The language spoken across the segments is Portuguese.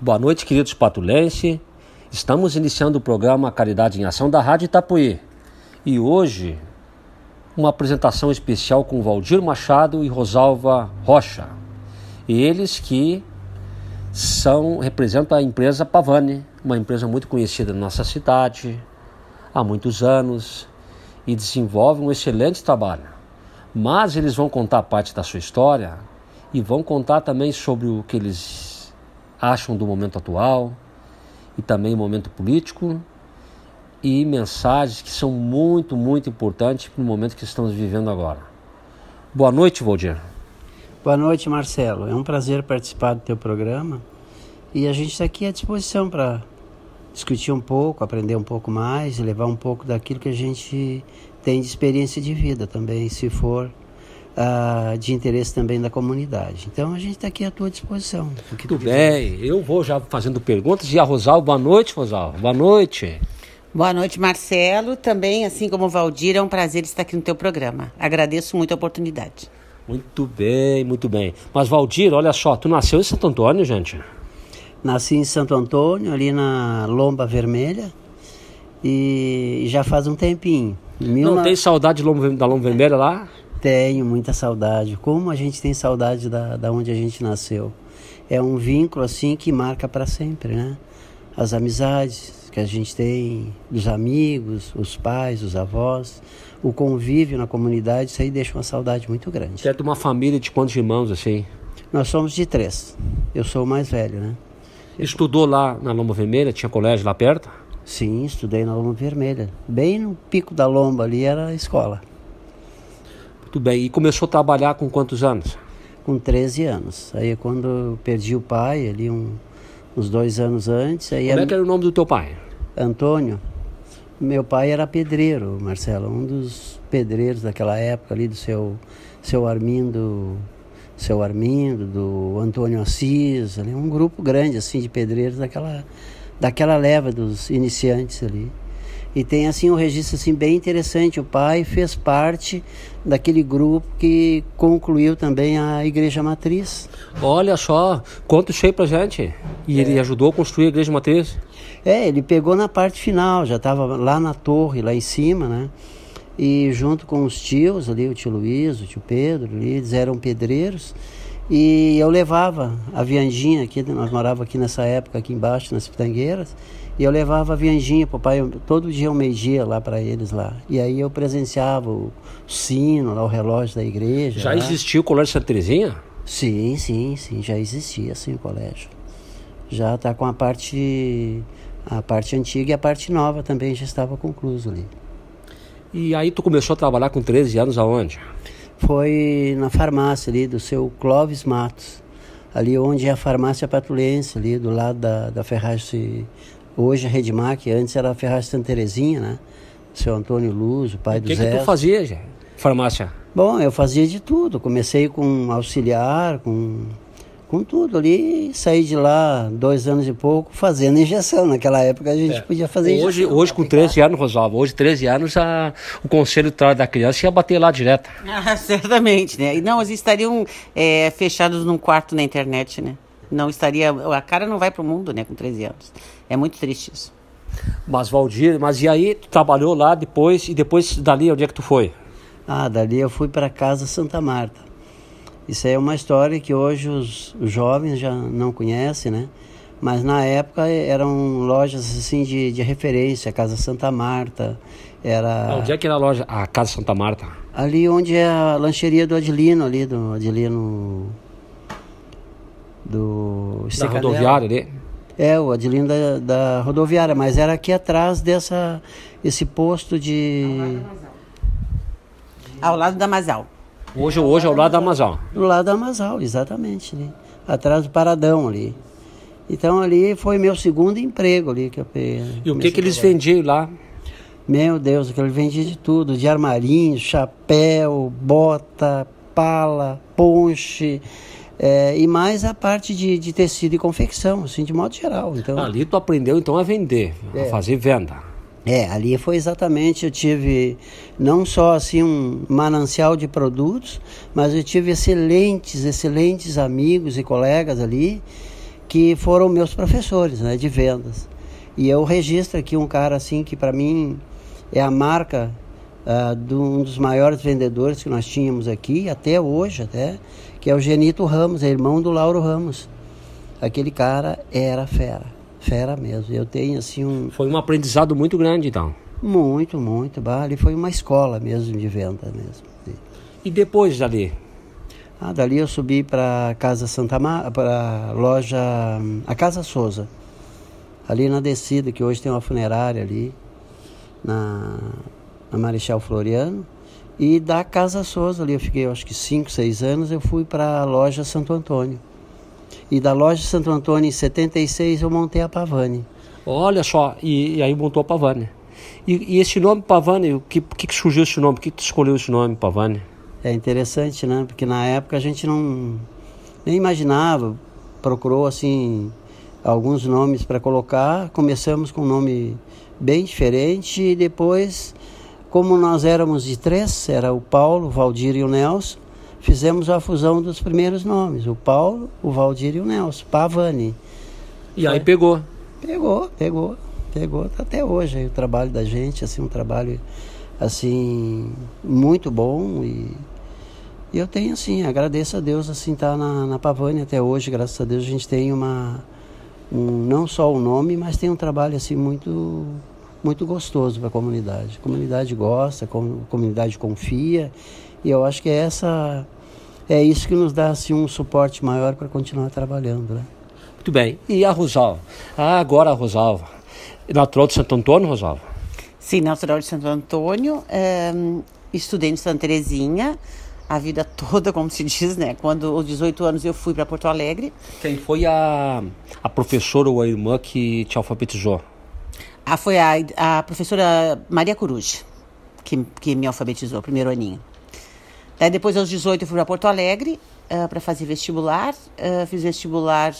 Boa noite, queridos patulense. Estamos iniciando o programa Caridade em Ação da Rádio Itapuí. E hoje, uma apresentação especial com Valdir Machado e Rosalva Rocha. Eles que são representam a empresa Pavani, uma empresa muito conhecida na nossa cidade há muitos anos e desenvolve um excelente trabalho. Mas eles vão contar parte da sua história e vão contar também sobre o que eles acham do momento atual e também o momento político e mensagens que são muito, muito importantes para o momento que estamos vivendo agora. Boa noite, Valdir. Boa noite, Marcelo. É um prazer participar do teu programa e a gente está aqui à disposição para discutir um pouco, aprender um pouco mais levar um pouco daquilo que a gente tem de experiência de vida também, se for uh, de interesse também da comunidade. Então a gente está aqui à tua disposição. Tudo bem, eu vou já fazendo perguntas. E a Rosal, boa noite, Rosal. Boa noite. Boa noite, Marcelo. Também, assim como o Valdir, é um prazer estar aqui no teu programa. Agradeço muito a oportunidade. Muito bem, muito bem. Mas, Valdir, olha só, tu nasceu em Santo Antônio, gente? Nasci em Santo Antônio, ali na Lomba Vermelha, e já faz um tempinho. Não tem saudade da Lomba Vermelha lá? Tenho muita saudade. Como a gente tem saudade da, da onde a gente nasceu. É um vínculo assim que marca para sempre, né? As amizades que a gente tem, os amigos, os pais, os avós, o convívio na comunidade, isso aí deixa uma saudade muito grande. Você é de uma família de quantos irmãos assim? Nós somos de três. Eu sou o mais velho, né? Estudou lá na Lomba Vermelha? Tinha colégio lá perto? Sim, estudei na Lomba Vermelha. Bem no pico da lomba ali era a escola. Muito bem. E começou a trabalhar com quantos anos? Com 13 anos. Aí é quando eu perdi o pai, ali um, uns dois anos antes. Aí Como é que era o nome do teu pai? Antônio. Meu pai era pedreiro, Marcelo, um dos pedreiros daquela época ali do seu, seu Armindo, seu Armindo, do Antônio Assis, ali, um grupo grande assim de pedreiros daquela, daquela leva dos iniciantes ali. E tem assim um registro assim bem interessante. O pai fez parte daquele grupo que concluiu também a igreja matriz. Olha só, conta isso aí pra gente. E é. ele ajudou a construir a igreja matriz? É, ele pegou na parte final, já estava lá na torre, lá em cima, né? E junto com os tios ali, o tio Luiz, o tio Pedro, eles eram pedreiros. E eu levava a viandinha aqui, nós morávamos aqui nessa época, aqui embaixo, nas Pitangueiras. E eu levava a vianjinha pro pai, todo dia, um meio-dia lá para eles lá. E aí eu presenciava o sino, lá, o relógio da igreja. Já lá. existia o Colégio Santa Terezinha? Sim, sim, sim, já existia sim o colégio. Já está com a parte a parte antiga e a parte nova também já estava concluso ali. E aí tu começou a trabalhar com 13 anos aonde? Foi na farmácia ali do seu Clóvis Matos. Ali onde é a farmácia patulense, ali do lado da, da ferragem Hoje a Redmac, antes era a Ferraz Santa Terezinha, né? Seu Antônio Luz, o pai do Zé. O que tu fazia, já? farmácia? Bom, eu fazia de tudo. Comecei com auxiliar, com, com tudo ali. Saí de lá dois anos e pouco fazendo injeção. Naquela época a gente é. podia fazer hoje, injeção. Hoje, com 13 anos, Rosalva, hoje 13 anos, a, o conselho da criança ia bater lá direto. Ah, certamente, né? Não, eles estariam é, fechados num quarto na internet, né? Não estaria. A cara não vai para o mundo, né, com 13 anos. É muito triste isso. Mas Valdir, mas e aí tu trabalhou lá depois e depois dali onde é que tu foi? Ah, dali eu fui para casa Santa Marta. Isso aí é uma história que hoje os, os, jovens já não conhecem, né? Mas na época eram lojas assim de, de referência, a Casa Santa Marta, era... Onde é que era a loja, a Casa Santa Marta? Ali onde é a lancheria do Adilino, ali do Adilino... Do... Da rodoviária ali? É, o Adilino da, da, rodoviária, mas era aqui atrás dessa esse posto de. Ao lado da Masal. Hoje, hoje ao lado da Masal. Do lado da Masal, exatamente. Ali. Atrás do Paradão ali. Então ali foi meu segundo emprego ali que eu peguei. E o que, que eles vendiam lá? Meu Deus, que ele vendia de tudo, de armarinho, chapéu, bota, pala, ponche. É, e mais a parte de, de, tecido e confecção, assim, de modo geral. Então, ali tu aprendeu então a vender, é, a fazer venda. É, ali foi exatamente, eu tive não só assim um manancial de produtos, mas eu tive excelentes, excelentes amigos e colegas ali que foram meus professores né, de vendas. E eu registro aqui um cara assim que para mim é a marca uh, de um dos maiores vendedores que nós tínhamos aqui, até hoje até, que é o Genito Ramos, é irmão do Lauro Ramos. Aquele cara era fera, fera mesmo. Eu tenho assim um... Foi um aprendizado muito grande então. Muito, muito. Ali foi uma escola mesmo de venda mesmo. E depois dali? Ah, dali eu subi para Casa Santa Mar... para loja a Casa Souza. Ali na descida, que hoje tem uma funerária ali na, na Marechal Floriano. E da Casa Souza ali eu fiquei acho que 5, 6 anos, eu fui para a loja Santo Antônio. E da loja Santo Antônio em 76 eu montei a Pavani. Olha só, e, e aí montou a Pavani. E, e, esse nome Pavani, o que, que, surgiu esse nome? Por que, que tu escolheu esse nome, Pavani? É interessante, né? Porque na época a gente não nem imaginava, procurou assim alguns nomes para colocar. Começamos com um nome bem diferente e depois, como nós éramos de três, era o Paulo, o Valdir e o Nelson, fizemos a fusão dos primeiros nomes, o Paulo, o Valdir e o Nelson, Pavani. E aí pegou? Pegou, pegou, pegou até hoje aí, o trabalho da gente, assim, um trabalho assim muito bom e, e eu tenho assim agradeço a Deus assim estar tá na, na Pavani até hoje graças a Deus a gente tem uma um, não só o nome mas tem um trabalho assim muito muito gostoso para a comunidade a comunidade gosta a comunidade confia e eu acho que é essa é isso que nos dá assim um suporte maior para continuar trabalhando né? muito bem e a Rosalva ah, agora a Rosalva natural de Santo Antônio Rosalva Sim, natural de Santo Antônio, é, estudei em Santa Terezinha, a vida toda, como se diz, né? Quando aos 18 anos eu fui para Porto Alegre. Quem foi a, a professora ou a irmã que te alfabetizou? Ah, foi a, a professora Maria Coruja, que, que me alfabetizou, primeiro aninho. Daí depois aos 18 eu fui para Porto Alegre uh, ah, para fazer vestibular, uh, fiz vestibular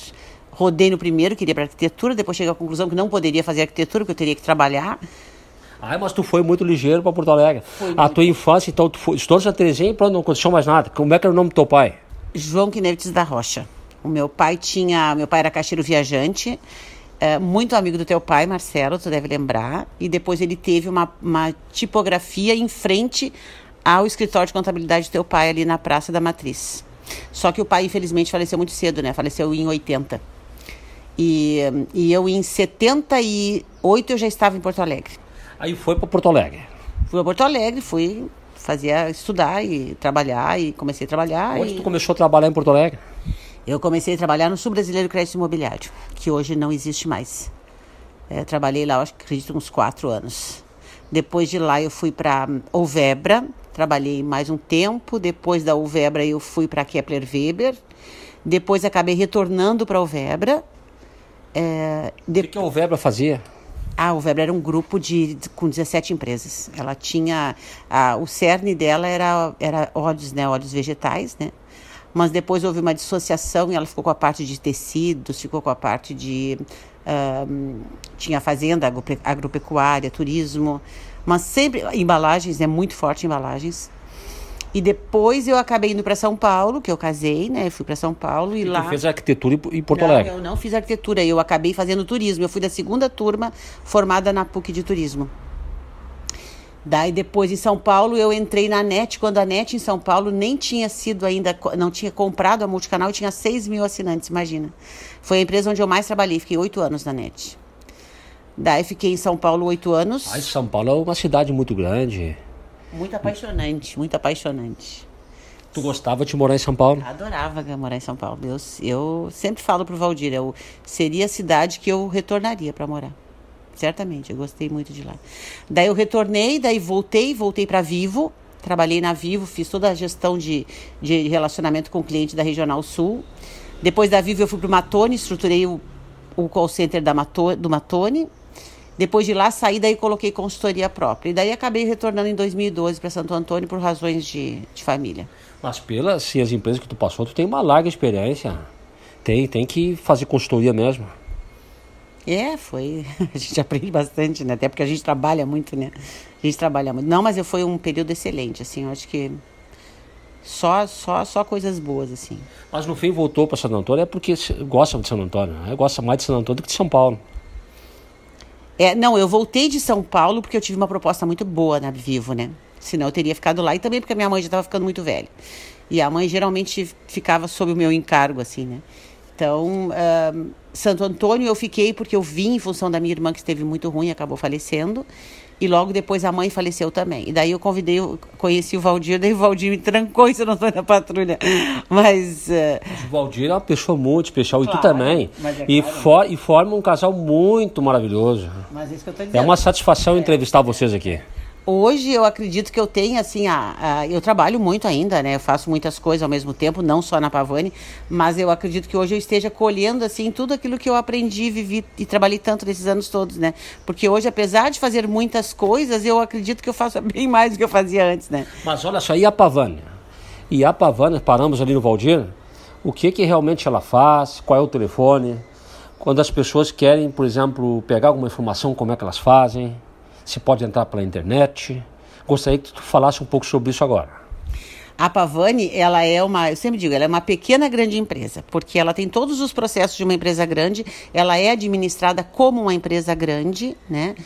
rodei no primeiro, queria para arquitetura, depois cheguei à conclusão que não poderia fazer arquitetura, porque eu teria que trabalhar. Ai, mas tu foi muito ligeiro para Porto Alegre. Foi a tua infância, então, tu foi, estudou Santa Terezinha e pronto, não aconteceu mais nada. Como é que era o nome do teu pai? João Quinetes da Rocha. O meu pai tinha, meu pai era caixeiro viajante, é, muito amigo do teu pai, Marcelo, tu deve lembrar. E depois ele teve uma, uma tipografia em frente ao escritório de contabilidade do teu pai ali na Praça da Matriz. Só que o pai, infelizmente, faleceu muito cedo, né? Faleceu em 80. E, e eu, em 78, eu já estava em Porto Alegre. Aí foi para Porto Alegre. Fui a Porto Alegre, fui fazia estudar e trabalhar e comecei a trabalhar. Onde e... tu começou a trabalhar em Porto Alegre? Eu comecei a trabalhar no Sul Brasileiro Crédito Imobiliário, que hoje não existe mais. É, trabalhei lá, acho que acredito, uns quatro anos. Depois de lá eu fui para Ovebra, trabalhei mais um tempo. Depois da Ovebra eu fui para Kepler Weber. Depois acabei retornando para Ovebra. É, de... O que, que a Ovebra fazia? Ah, o Weber era um grupo de, de com 17 empresas. Ela tinha a, o cerne dela era era óleos, né, óleos vegetais, né? Mas depois houve uma dissociação e ela ficou com a parte de tecidos, ficou com a parte de tinha fazenda, agropecuária, turismo, mas sempre embalagens, é né, muito forte embalagens. E depois eu acabei indo para São Paulo, que eu casei, né? Eu fui para São Paulo e, e lá. Tu fez arquitetura em Porto não, Alegre? Eu não fiz arquitetura, eu acabei fazendo turismo. Eu fui da segunda turma formada na PUC de turismo. Daí depois em São Paulo eu entrei na NET, quando a NET em São Paulo nem tinha sido ainda, não tinha comprado a multicanal e tinha 6 mil assinantes, imagina. Foi a empresa onde eu mais trabalhei, fiquei oito anos na NET. Daí fiquei em São Paulo oito anos. Ai, São Paulo é uma cidade muito grande. Muito apaixonante, muito apaixonante. Tu gostava de morar em São Paulo? Adorava morar em São Paulo. Eu, eu sempre falo pro Valdir, eu, seria a cidade que eu retornaria para morar. Certamente, eu gostei muito de lá. Daí eu retornei, daí voltei, voltei para Vivo, trabalhei na Vivo, fiz toda a gestão de, de relacionamento com o cliente da Regional Sul. Depois da Vivo eu fui para o Matone, estruturei o, o call center da Mato, do Matone. Depois de lá, saí daí coloquei consultoria própria. E daí acabei retornando em 2012 para Santo Antônio por razões de, de família. Mas pelas assim, as empresas que tu passou, tu tem uma larga experiência. Tem, tem que fazer consultoria mesmo. É, foi. A gente aprende bastante, né? Até porque a gente trabalha muito, né? A gente trabalha muito. Não, mas foi um período excelente, assim. Eu acho que Só, só, só coisas boas, assim. Mas no fim voltou para Santo Antônio é porque gosta de Santo Antônio. Né? Gosta mais de Santo Antônio do que de São Paulo. É, não, eu voltei de São Paulo porque eu tive uma proposta muito boa na Vivo, né? Senão eu teria ficado lá e também porque a minha mãe já estava ficando muito velha. E a mãe geralmente ficava sob o meu encargo, assim, né? Então, uh, Santo Antônio eu fiquei porque eu vim em função da minha irmã que esteve muito ruim, acabou falecendo. E logo depois a mãe faleceu também. E daí eu convidei, conheci o Valdir, daí o Valdir me trancou em Santo Antônio na patrulha. Mas. Uh... O Valdir é uma pessoa muito especial, claro, e tu também. É e, claro. for, e forma um casal muito maravilhoso. Mas é isso que eu tô dizendo. É uma satisfação é. entrevistar vocês aqui. Hoje eu acredito que eu tenho assim, a, a, eu trabalho muito ainda, né? Eu faço muitas coisas ao mesmo tempo, não só na Pavani, mas eu acredito que hoje eu esteja colhendo assim tudo aquilo que eu aprendi, vivi e trabalhei tanto nesses anos todos, né? Porque hoje, apesar de fazer muitas coisas, eu acredito que eu faço bem mais do que eu fazia antes, né? Mas olha só, e a Pavani? E a Pavani, paramos ali no Valdir, o que que realmente ela faz? Qual é o telefone? Quando as pessoas querem, por exemplo, pegar alguma informação, como é que elas fazem? Se pode entrar pela internet. Gostaria que tu falasse um pouco sobre isso agora. A Pavani, ela é uma, eu sempre digo, ela é uma pequena grande empresa, porque ela tem todos os processos de uma empresa grande, ela é administrada como uma empresa grande, né?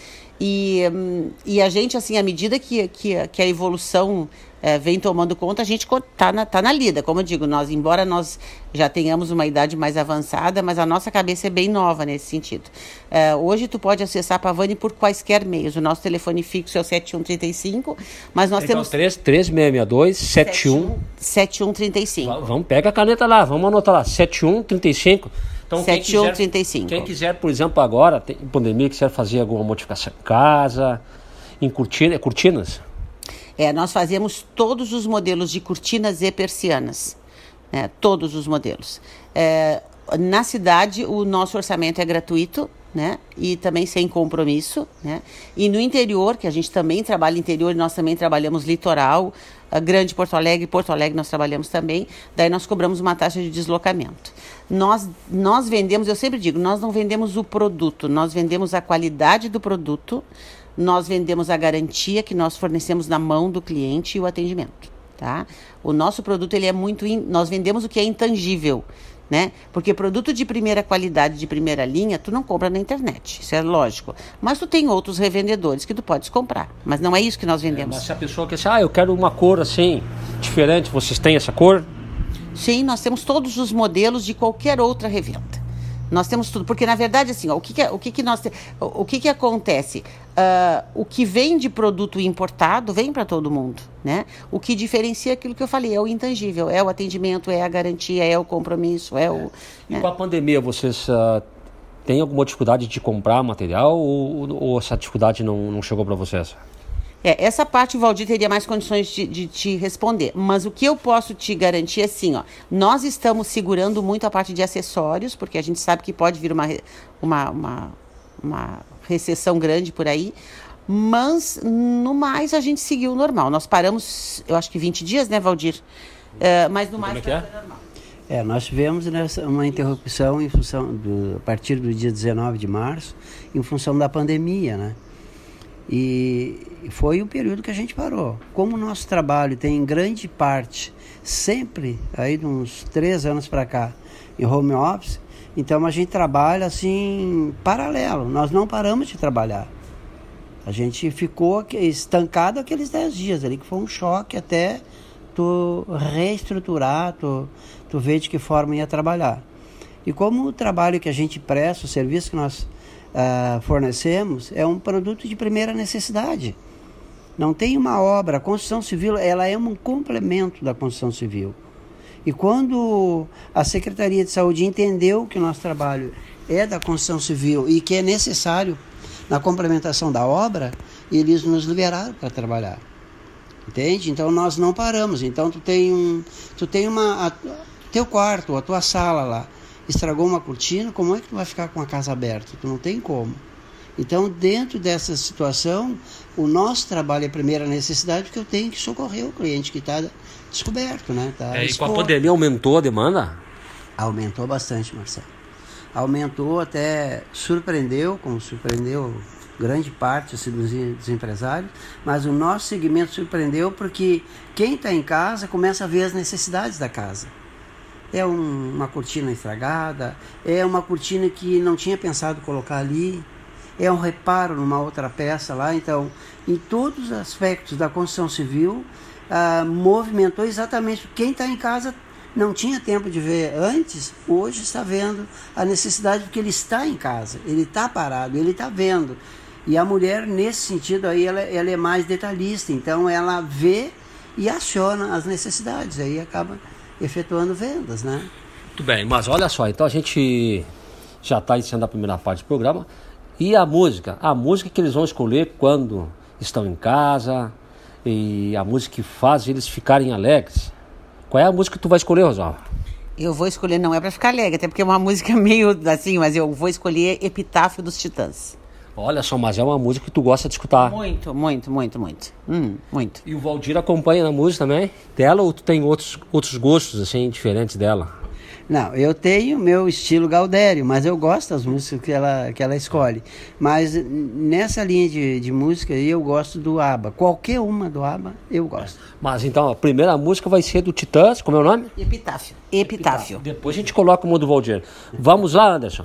E, hum, e a gente, assim, à medida que, que, que a evolução é, vem tomando conta, a gente está na, tá na lida. Como eu digo, nós, embora nós já tenhamos uma idade mais avançada, mas a nossa cabeça é bem nova nesse sentido. É, hoje tu pode acessar a Pavani por quaisquer meios. O nosso telefone fixo é o 7135, mas nós então, temos... 3, 3662 71... 7135. Vamos, pega a caneta lá, vamos anotar lá, 7135. Então, 7135. Quem, quem quiser, por exemplo, agora, tem pandemia, quiser fazer alguma modificação em casa, em cortina, cortinas, é, nós fazemos todos os modelos de cortinas e persianas, né? todos os modelos. É, na cidade, o nosso orçamento é gratuito, né? E também sem compromisso, né? E no interior, que a gente também trabalha interior, nós também trabalhamos litoral, Grande Porto Alegre, Porto Alegre nós trabalhamos também, daí nós cobramos uma taxa de deslocamento. Nós, nós vendemos, eu sempre digo, nós não vendemos o produto, nós vendemos a qualidade do produto, nós vendemos a garantia que nós fornecemos na mão do cliente e o atendimento, tá? O nosso produto ele é muito in... nós vendemos o que é intangível, né? Porque produto de primeira qualidade, de primeira linha, tu não compra na internet, isso é lógico. Mas tu tem outros revendedores que tu podes comprar, mas não é isso que nós é, vendemos. É, mas se a pessoa quer dizer, ah, eu quero uma cor assim, diferente, vocês têm essa cor? Sim, nós temos todos os modelos de qualquer outra revenda. Nós temos tudo, porque na verdade assim, ó, o que, que o que, que nós o que que acontece? Uh, o que vem de produto importado vem para todo mundo, né? O que diferencia aquilo que eu falei é o intangível, é o atendimento, é a garantia, é o compromisso, é o. E né? com a pandemia vocês uh, têm alguma dificuldade de comprar material ou, ou essa dificuldade não, não chegou para vocês? É, essa parte o Valdir teria mais condições de, de, te responder. Mas o que eu posso te garantir é assim, ó. Nós estamos segurando muito a parte de acessórios, porque a gente sabe que pode vir uma, uma, uma, uma recessão grande por aí. Mas, no mais, a gente seguiu normal. Nós paramos, eu acho que 20 dias, né, Valdir? Uh, mas no mais, é, é normal. É, nós tivemos nessa, uma interrupção em função do, a partir do dia 19 de março, em função da pandemia, né? E foi o período que a gente parou. Como o nosso trabalho tem grande parte, sempre, aí de uns três anos para cá, em home office, então a gente trabalha assim, paralelo. Nós não paramos de trabalhar. A gente ficou estancado aqueles dez dias ali, que foi um choque até tu reestruturar, tu, tu ver de que forma ia trabalhar. E como o trabalho que a gente presta, o serviço que nós uh, fornecemos é um produto de primeira necessidade. Não tem uma obra, a construção civil ela é um complemento da construção civil. E quando a Secretaria de Saúde entendeu que o nosso trabalho é da construção civil e que é necessário na complementação da obra, eles nos liberaram para trabalhar. Entende? Então nós não paramos. Então tu tem um, tu tem uma a, teu quarto, a tua sala lá estragou uma cortina, como é que tu vai ficar com a casa aberta? Tu não tem como. Então, dentro dessa situação, o nosso trabalho é a primeira necessidade, porque eu tenho que socorrer o cliente que está descoberto, né? Tá é, e com a pandemia aumentou a demanda? Aumentou bastante, Marcelo. Aumentou até, surpreendeu, como surpreendeu grande parte assim, dos, dos empresários, mas o nosso segmento surpreendeu porque quem está em casa começa a ver as necessidades da casa. É um, uma cortina estragada, é uma cortina que não tinha pensado colocar ali, é um reparo numa outra peça lá. Então, em todos os aspectos da construção civil, ah, movimentou exatamente quem está em casa não tinha tempo de ver antes, hoje está vendo a necessidade porque ele está em casa, ele está parado, ele está vendo. E a mulher, nesse sentido aí, ela, ela é mais detalhista, então ela vê e aciona as necessidades, aí acaba efetuando vendas, né? Muito bem, mas olha só, então a gente já está iniciando a primeira parte do programa. E a música? A música que eles vão escolher quando estão em casa e a música que faz eles ficarem alegres. Qual é a música que tu vai escolher, Rosalva? Eu vou escolher, não é para ficar alegre, até porque é uma música meio assim, mas eu vou escolher Epitáfio dos Titãs. Olha só, mas é uma música que tu gosta de escutar. Muito, muito, muito, muito. Hum, muito. E o Valdir acompanha na música também? Dela ou tu tem outros, outros gostos, assim, diferentes dela? Não, eu tenho meu estilo Gaudério, mas eu gosto das músicas que ela, que ela escolhe. Mas nessa linha de, de música eu gosto do ABBA. Qualquer uma do ABBA eu gosto. Mas então a primeira música vai ser do Titãs, como é o nome? Epitáfio. Epitáfio. Depois a gente coloca o do Valdir. Vamos lá, Anderson.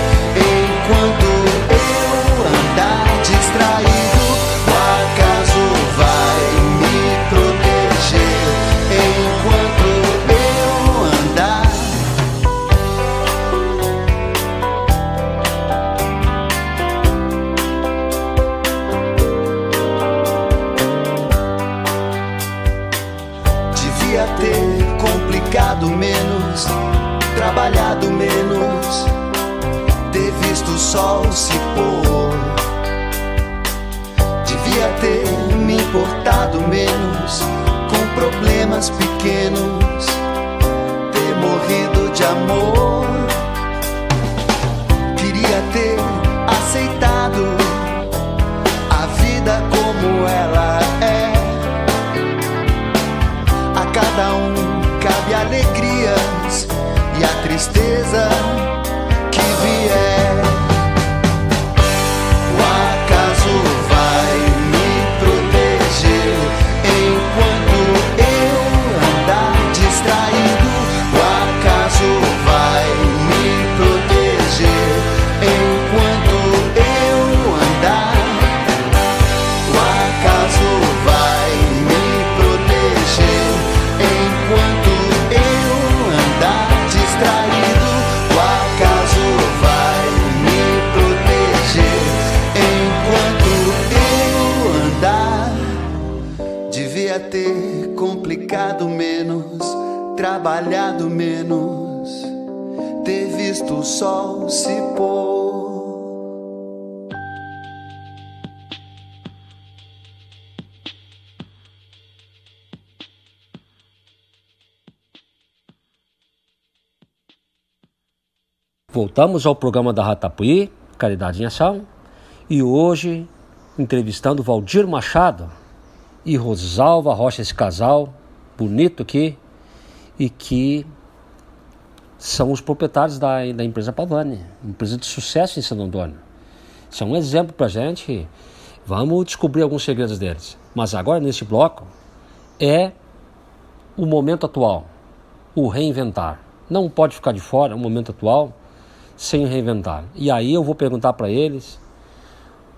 Voltamos ao programa da Ratapuí, Caridade em Ação, e hoje entrevistando Valdir Machado e Rosalva Rocha, esse casal bonito aqui, e que são os proprietários da, da empresa Pavani, empresa de sucesso em Santo Antônio. É um exemplo para gente. Vamos descobrir alguns segredos deles. Mas agora, nesse bloco, é o momento atual, o reinventar. Não pode ficar de fora o momento atual sem reinventar. E aí eu vou perguntar para eles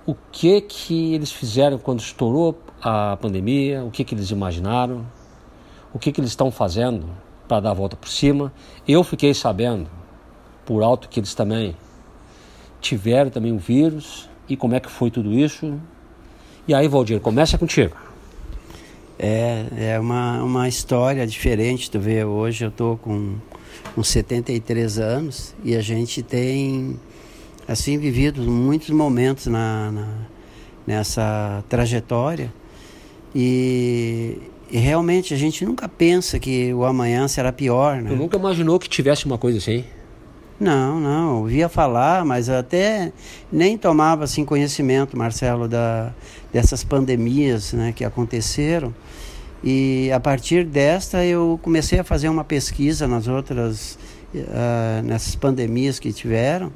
o que que eles fizeram quando estourou a pandemia, o que que eles imaginaram, o que, que eles estão fazendo para dar a volta por cima. Eu fiquei sabendo, por alto, que eles também tiveram também o vírus e como é que foi tudo isso. E aí, Valdir, começa contigo. É, é uma, uma história diferente, tu vê, hoje eu tô com uns 73 anos e a gente tem, assim, vivido muitos momentos na, na nessa trajetória e, e, realmente a gente nunca pensa que o amanhã será pior, né? Tu nunca imaginou que tivesse uma coisa assim? Não, não, ouvia falar, mas até nem tomava assim conhecimento, Marcelo, da, dessas pandemias né, que aconteceram. E a partir desta eu comecei a fazer uma pesquisa nas outras, uh, nessas pandemias que tiveram,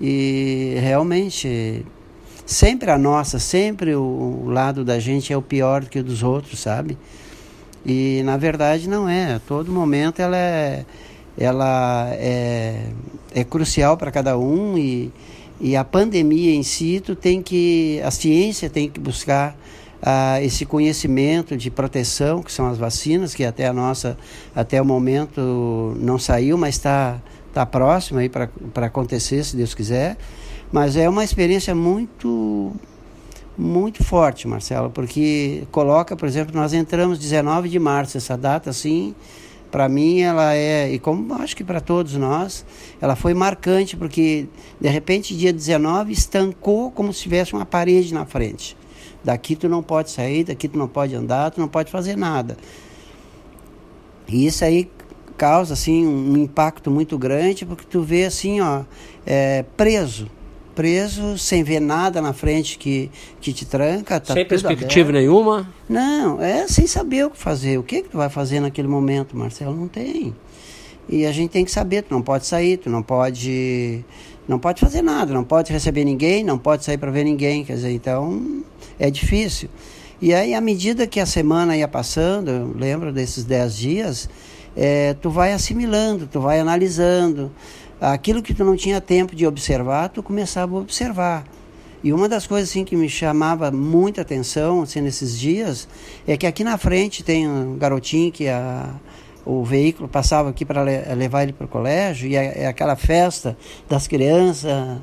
e realmente sempre a nossa, sempre o, o lado da gente é o pior que o dos outros, sabe? E na verdade não é, a todo momento ela é ela é, é crucial para cada um e, e a pandemia em si, tu tem que, a ciência tem que buscar ah, esse conhecimento de proteção, que são as vacinas, que até a nossa, até o momento não saiu, mas está tá próximo aí para acontecer, se Deus quiser. Mas é uma experiência muito muito forte, Marcelo, porque coloca, por exemplo, nós entramos 19 de março, essa data assim, para mim ela é, e como acho que para todos nós, ela foi marcante, porque de repente dia 19 estancou como se tivesse uma parede na frente. Daqui tu não pode sair, daqui tu não pode andar, tu não pode fazer nada. E isso aí causa assim um impacto muito grande, porque tu vê assim, ó, é, preso preso, sem ver nada na frente que, que te tranca. Tá sem perspectiva aberto. nenhuma? Não, é sem saber o que fazer. O que, que tu vai fazer naquele momento, Marcelo? Não tem. E a gente tem que saber, tu não pode sair, tu não pode não pode fazer nada, não pode receber ninguém, não pode sair para ver ninguém, quer dizer, então é difícil. E aí, à medida que a semana ia passando, lembro desses dez dias, é, tu vai assimilando, tu vai analisando, aquilo que tu não tinha tempo de observar, tu começava a observar. E uma das coisas assim que me chamava muita atenção assim, nesses dias é que aqui na frente tem um garotinho que a, o veículo passava aqui para levar ele para o colégio e é, é, aquela festa das crianças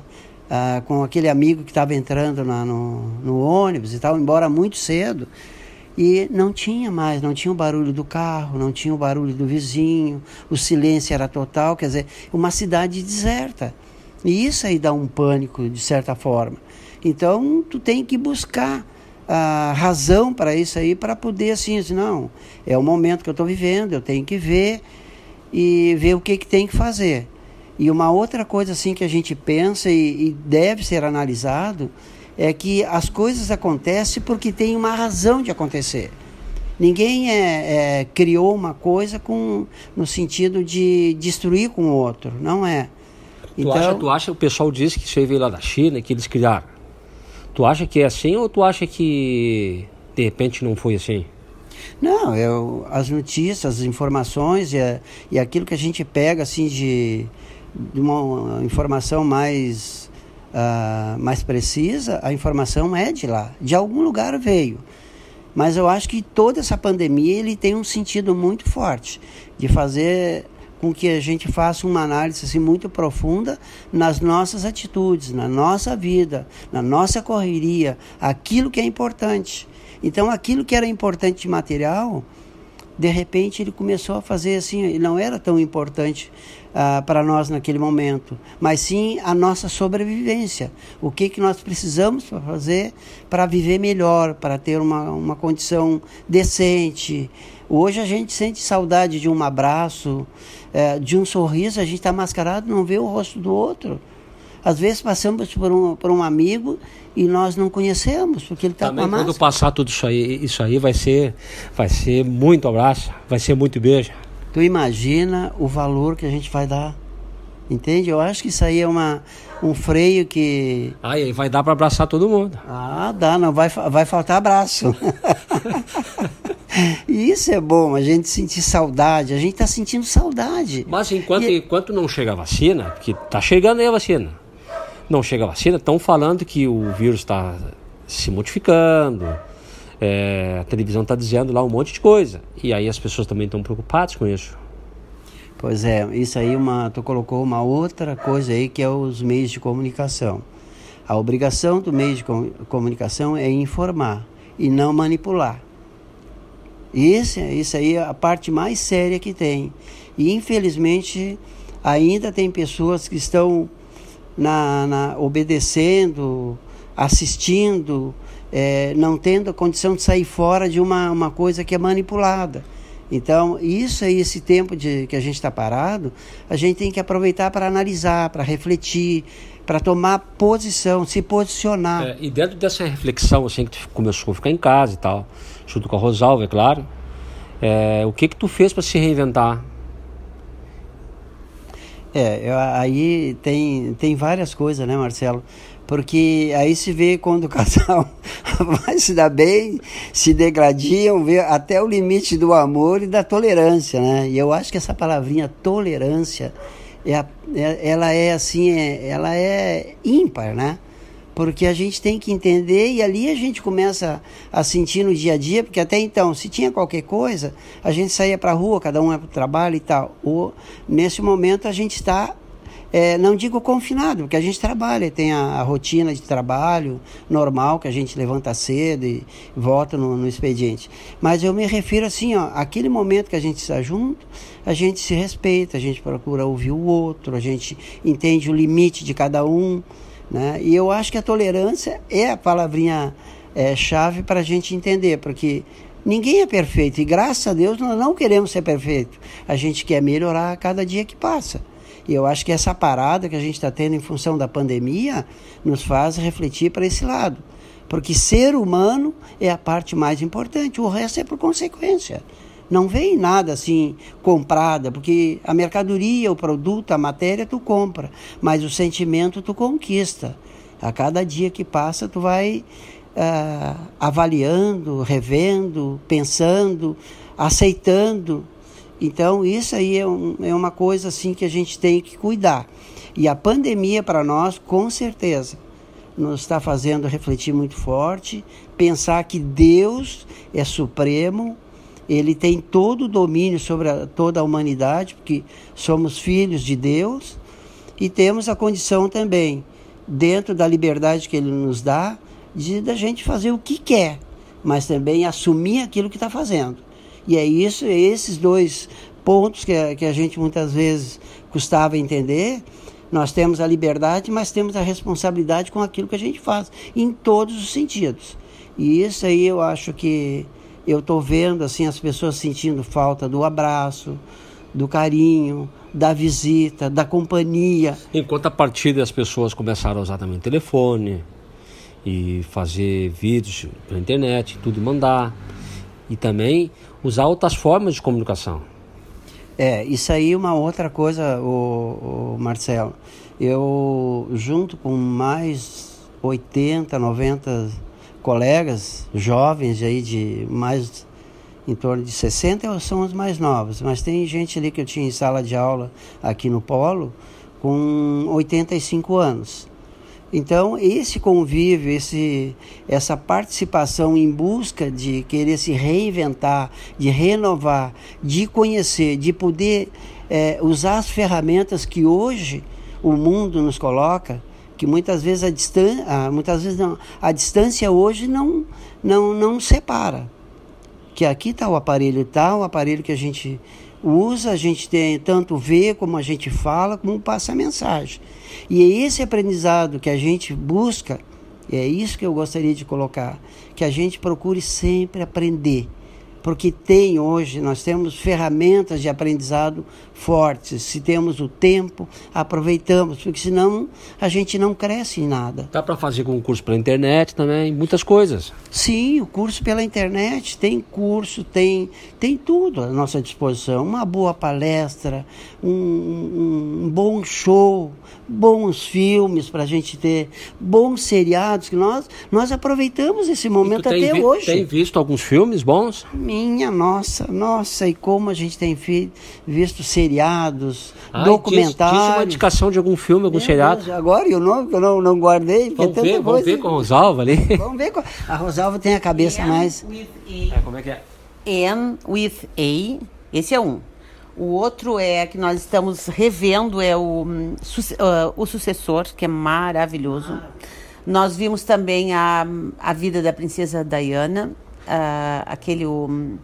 ah, com aquele amigo que estava entrando na, no, no ônibus e tal, embora muito cedo. E não tinha mais, não tinha o barulho do carro, não tinha o barulho do vizinho, o silêncio era total, quer dizer, uma cidade deserta. E isso aí dá um pânico, de certa forma. Então, tu tem que buscar a razão para isso aí, para poder assim, assim, não, é o momento que eu estou vivendo, eu tenho que ver e ver o que, que tem que fazer. E uma outra coisa assim que a gente pensa e, e deve ser analisado é que as coisas acontecem porque tem uma razão de acontecer. Ninguém é, é, criou uma coisa com, no sentido de destruir com o outro, não é. Tu, então, acha, tu acha, o pessoal diz que isso veio lá da China, que eles criaram. Tu acha que é assim ou tu acha que de repente não foi assim? Não, eu, as notícias, as informações e, e aquilo que a gente pega assim de, de uma informação mais uh, mais precisa, a informação é de lá, de algum lugar veio. Mas eu acho que toda essa pandemia ele tem um sentido muito forte de fazer com que a gente faça uma análise assim, muito profunda nas nossas atitudes, na nossa vida, na nossa correria, aquilo que é importante. Então, aquilo que era importante de material, de repente ele começou a fazer assim, não era tão importante ah, para nós naquele momento, mas sim a nossa sobrevivência. O que, que nós precisamos para fazer para viver melhor, para ter uma, uma condição decente. Hoje a gente sente saudade de um abraço, eh, de um sorriso, a gente está mascarado, não vê o rosto do outro. Às vezes passamos por um, por um amigo e nós não conhecemos, porque ele está com a máscara. quando passar tudo isso aí, isso aí vai ser, vai ser muito abraço, vai ser muito beijo. Tu imagina o valor que a gente vai dar. Entende? Eu acho que isso aí é uma, um freio que. Ah, e aí vai dar para abraçar todo mundo. Ah, dá, não vai, vai faltar abraço. e isso é bom, a gente sentir saudade, a gente está sentindo saudade. Mas enquanto, e... enquanto não chega a vacina, que tá chegando aí a vacina, não chega a vacina, estão falando que o vírus está se modificando, é, a televisão está dizendo lá um monte de coisa. E aí as pessoas também estão preocupadas com isso. Pois é, isso aí uma, tu colocou uma outra coisa aí que é os meios de comunicação. A obrigação do meio de comunicação é informar e não manipular. Isso, isso aí é a parte mais séria que tem. E infelizmente ainda tem pessoas que estão na, na obedecendo, assistindo, é, não tendo a condição de sair fora de uma, uma coisa que é manipulada. Então, isso aí, esse tempo de, que a gente está parado, a gente tem que aproveitar para analisar, para refletir, para tomar posição, se posicionar. É, e dentro dessa reflexão, assim, que tu começou a ficar em casa e tal, junto com a Rosalva, é claro, é, o que que tu fez para se reinventar? É, eu, aí tem, tem várias coisas, né, Marcelo? Porque aí se vê quando o casal vai se dar bem, se degradiam, vê até o limite do amor e da tolerância, né? E eu acho que essa palavrinha tolerância, é, é ela é assim, é, ela é ímpar, né? Porque a gente tem que entender e ali a gente começa a sentir no dia a dia, porque até então, se tinha qualquer coisa, a gente saía para a rua, cada um ia para o trabalho e tal. Ou, nesse momento a gente está, é, não digo confinado, porque a gente trabalha, tem a, a, rotina de trabalho normal, que a gente levanta cedo e volta no, no expediente. Mas eu me refiro assim, ó, aquele momento que a gente está junto, a gente se respeita, a gente procura ouvir o outro, a gente entende o limite de cada um. Né? E eu acho que a tolerância é a palavrinha é, chave para a gente entender, porque ninguém é perfeito e graças a Deus nós não queremos ser perfeito. A gente quer melhorar a cada dia que passa. E eu acho que essa parada que a gente está tendo em função da pandemia nos faz refletir para esse lado. Porque ser humano é a parte mais importante, o resto é por consequência. Não vem nada assim comprada, porque a mercadoria, o produto, a matéria tu compra, mas o sentimento tu conquista. A cada dia que passa tu vai uh, avaliando, revendo, pensando, aceitando. Então isso aí é, um, é uma coisa assim que a gente tem que cuidar. E a pandemia para nós, com certeza, nos está fazendo refletir muito forte, pensar que Deus é supremo, ele tem todo o domínio sobre a, toda a humanidade, porque somos filhos de Deus e temos a condição também, dentro da liberdade que ele nos dá, de da gente fazer o que quer, mas também assumir aquilo que está fazendo. E é isso, é esses dois pontos que a, que a gente muitas vezes custava entender. Nós temos a liberdade, mas temos a responsabilidade com aquilo que a gente faz, em todos os sentidos. E isso aí eu acho que eu estou vendo assim as pessoas sentindo falta do abraço, do carinho, da visita, da companhia. Enquanto a partir das pessoas começaram a usar também telefone e fazer vídeos pela internet, tudo mandar e também usar outras formas de comunicação. É, isso aí é uma outra coisa, o, o Marcelo. Eu junto com mais 80, 90 colegas jovens aí de mais em torno de 60 são os mais novos, mas tem gente ali que eu tinha em sala de aula aqui no Polo com 85 anos. Então, esse convívio, esse, essa participação em busca de querer se reinventar, de renovar, de conhecer, de poder é, usar as ferramentas que hoje o mundo nos coloca, que muitas vezes a distância, muitas vezes não, a distância hoje não não não separa. Que aqui está o aparelho tal, o aparelho que a gente usa, a gente tem tanto vê como a gente fala, como passa a mensagem. E é esse aprendizado que a gente busca, é isso que eu gostaria de colocar, que a gente procure sempre aprender porque tem hoje, nós temos ferramentas de aprendizado fortes. Se temos o tempo, aproveitamos, porque senão a gente não cresce em nada. Dá para fazer com um curso pela internet também, muitas coisas. Sim, o curso pela internet, tem curso, tem, tem tudo à nossa disposição. Uma boa palestra, um, um, um bom show, bons filmes para a gente ter, bons seriados, que nós, nós aproveitamos esse momento até vi, hoje. Tem visto alguns filmes bons? Minha nossa, nossa, e como a gente tem visto seriados, Ah, documentários. Diz, diz uma indicação de algum filme, algum Meu seriado. Deus, agora, e o nome que eu não, não guardei. Vamos é tanta ver, vamos coisa. ver com o Rosalva ali. Vamos ver. qual- A Rosalva tem a cabeça mais. With É, como é que é? a, N with A. Esse é um. O outro é que nós estamos revendo é o, ah, o sucessor, que é maravilhoso. Nós vimos também a, a vida da princesa Diana, ah, aquele o,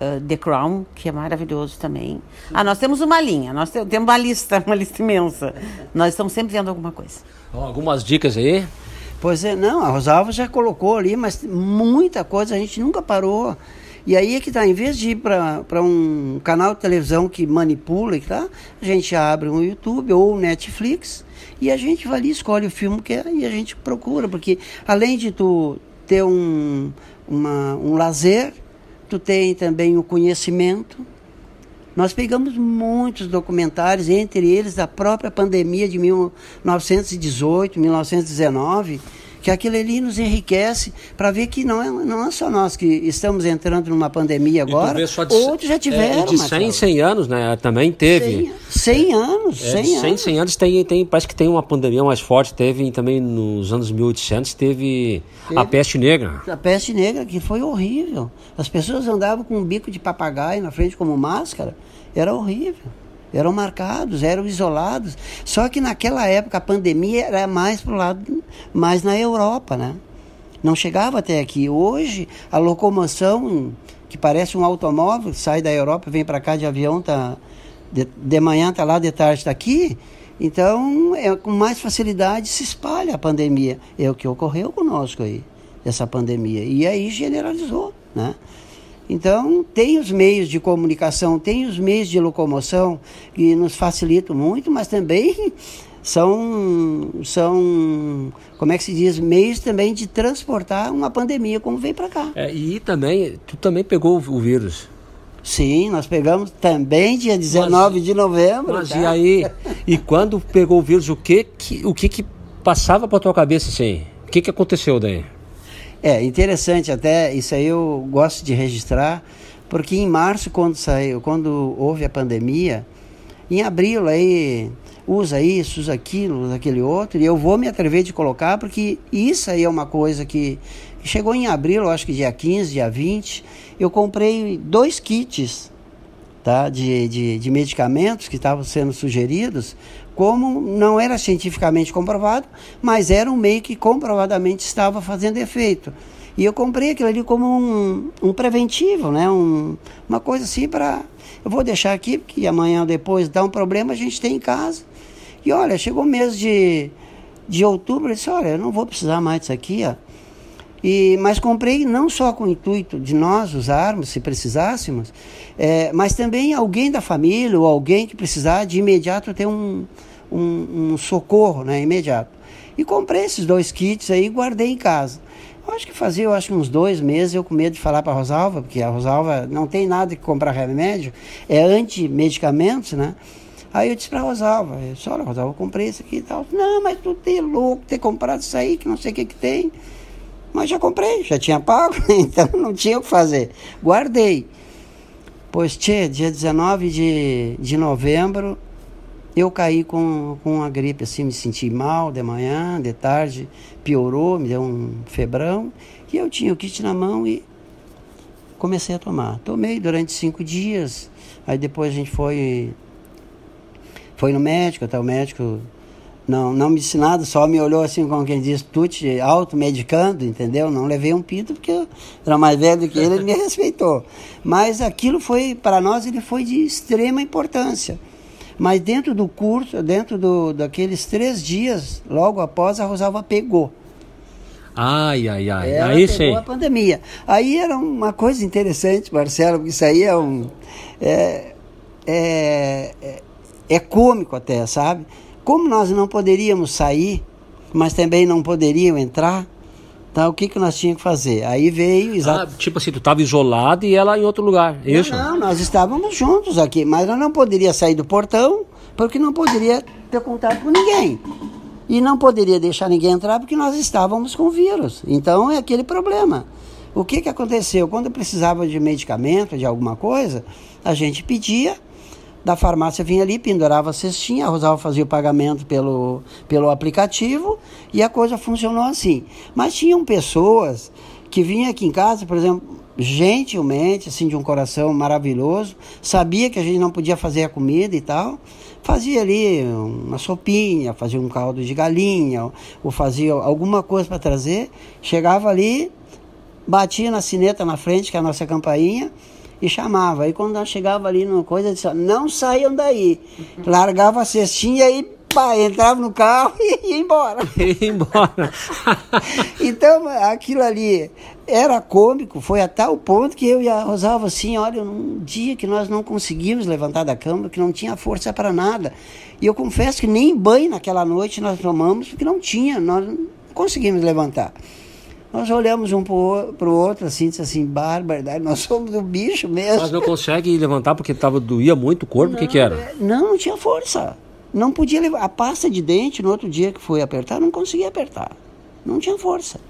ah, The Crown, que é maravilhoso também. Ah, nós temos uma linha, nós te- temos uma lista, uma lista imensa. Nós estamos sempre vendo alguma coisa. Algumas dicas aí. Pois é, não, a Rosalva já colocou ali, mas muita coisa a gente nunca parou. E aí é que tá, em vez de ir para um canal de televisão que manipula e tá, a gente abre um YouTube ou um Netflix e a gente vai ali, escolhe o filme que é e a gente procura, porque além de tu ter um, uma, um lazer, tu tem também o conhecimento, nós pegamos muitos documentários, entre eles da própria pandemia de 1918, 1919, que aquilo ali nos enriquece para ver que não é, não é só nós que estamos entrando numa pandemia agora, de- outros já é, tiveram. e de 100 em Marcelo. 100 anos, né? Também teve. 100, 100 anos, É, 100 de 100 em anos. 100 anos tem, tem, parece que tem uma pandemia mais forte. Teve também nos anos 1800, teve a Teve. peste negra. A peste negra, que foi horrível. As pessoas andavam com um bico de papagaio na frente como máscara. Era horrível. Eram marcados, eram isolados. Só que naquela época a pandemia era mais pro lado, mais na Europa, né? Não chegava até aqui. Hoje, a locomoção, que parece um automóvel, sai da Europa, vem para cá de avião, tá de, de manhã tá lá, de tarde está aqui. Então, é, com mais facilidade se espalha a pandemia. É o que ocorreu conosco aí, essa pandemia. E aí generalizou, né? Então, tem os meios de comunicação, tem os meios de locomoção que nos facilitam muito, mas também são, são como é que se diz, meios também de transportar uma pandemia como veio para cá. É, e também, tu também pegou o, vírus. Sim, nós pegamos também dia 19 de novembro. Mas tá? e aí? E quando pegou o vírus, o que que, o que, que passava pra tua cabeça assim? O que, que aconteceu daí? É interessante até isso aí eu gosto de registrar, porque em março quando saiu, quando houve a pandemia, em abril aí usa isso, usa aquilo, usa aquele outro, e eu vou me atrever de colocar porque isso aí é uma coisa que chegou em abril, acho que dia 15, dia 20, eu comprei dois kits tá, de, de, de medicamentos que estavam sendo sugeridos, como não era cientificamente comprovado, mas era um meio que comprovadamente estava fazendo efeito. E eu comprei aquilo ali como um, um preventivo, né? um, uma coisa assim para. Eu vou deixar aqui, porque amanhã ou depois dá um problema, a gente tem em casa. E olha, chegou o mês de, de outubro, eu disse: olha, eu não vou precisar mais disso aqui, ó. E, mas comprei não só com o intuito de nós usarmos, se precisássemos, é, mas também alguém da família ou alguém que precisar de imediato ter um, um, um socorro né, imediato. E comprei esses dois kits aí e guardei em casa. Eu acho que fazia, eu acho uns dois meses, eu com medo de falar para a Rosalva, porque a Rosalva não tem nada que comprar remédio, é anti-medicamentos, né? Aí eu disse para a Rosalva, eu disse, olha, Rosalva, eu comprei isso aqui e tal. Não, mas tu tem louco ter comprado isso aí, que não sei o que que tem. Mas já comprei, já tinha pago, então não tinha o que fazer. Guardei. Pois, tchê, dia 19 de, de novembro, eu caí com, com uma gripe, assim, me senti mal de manhã, de tarde, piorou, me deu um febrão. E eu tinha o kit na mão e comecei a tomar. Tomei durante cinco dias, aí depois a gente foi, foi no médico, até o médico não, não me disse nada, só me olhou assim, como quem diz, tu te automedicando, entendeu? Não levei um pito porque eu era mais velho do que ele, ele me respeitou. Mas aquilo foi, para nós, ele foi de extrema importância. Mas dentro do curso, dentro do, daqueles três dias, logo após, a Rosalva pegou. Ai, ai, ai. Ela aí pegou sim. a pandemia. Aí era uma coisa interessante, Marcelo, porque isso aí é um. É, é, é, é cômico até, sabe? Como nós não poderíamos sair, mas também não poderiam entrar, o que, que nós tínhamos que fazer? Aí veio Ah, exato. tipo assim, tu tava isolado e ela em outro lugar. Isso? Não, nós estávamos juntos aqui, mas nós não poderia sair do portão, porque não poderia ter contato com ninguém. E não poderia deixar ninguém entrar porque nós estávamos com vírus. Então é aquele problema. O que, que aconteceu? Quando precisava de medicamento, de alguma coisa, a gente pedia, da farmácia vinha ali, pendurava a cestinha, a Rosalva fazia o pagamento pelo, pelo aplicativo e a coisa funcionou assim. Mas tinham pessoas que vinham aqui em casa, por exemplo, gentilmente, assim, de um coração maravilhoso, sabia que a gente não podia fazer a comida e tal, fazia ali uma sopinha, fazia um caldo de galinha, ou fazia alguma coisa para trazer, chegava ali, batia na sineta na frente, que é a nossa campainha, e chamava. Aí quando nós chegava ali numa coisa, disse, não saiam daí. Largava a cestinha e pá, entrava no carro e ia embora. ia embora. então, aquilo ali era cômico, foi a tal ponto que eu e a Rosalva assim, olha, um dia que nós não conseguimos levantar da cama, que não tinha força para nada. E eu confesso que nem banho naquela noite nós tomamos, porque não tinha, nós não conseguimos levantar. Nós olhamos um para o outro assim, disse assim, barbaridade, nós somos do bicho mesmo. Mas não consegue levantar porque tava, doía muito o corpo, o que, que era? É, não, não tinha força. Não podia levar. A pasta de dente, no outro dia que foi apertar, não conseguia apertar. Não tinha força.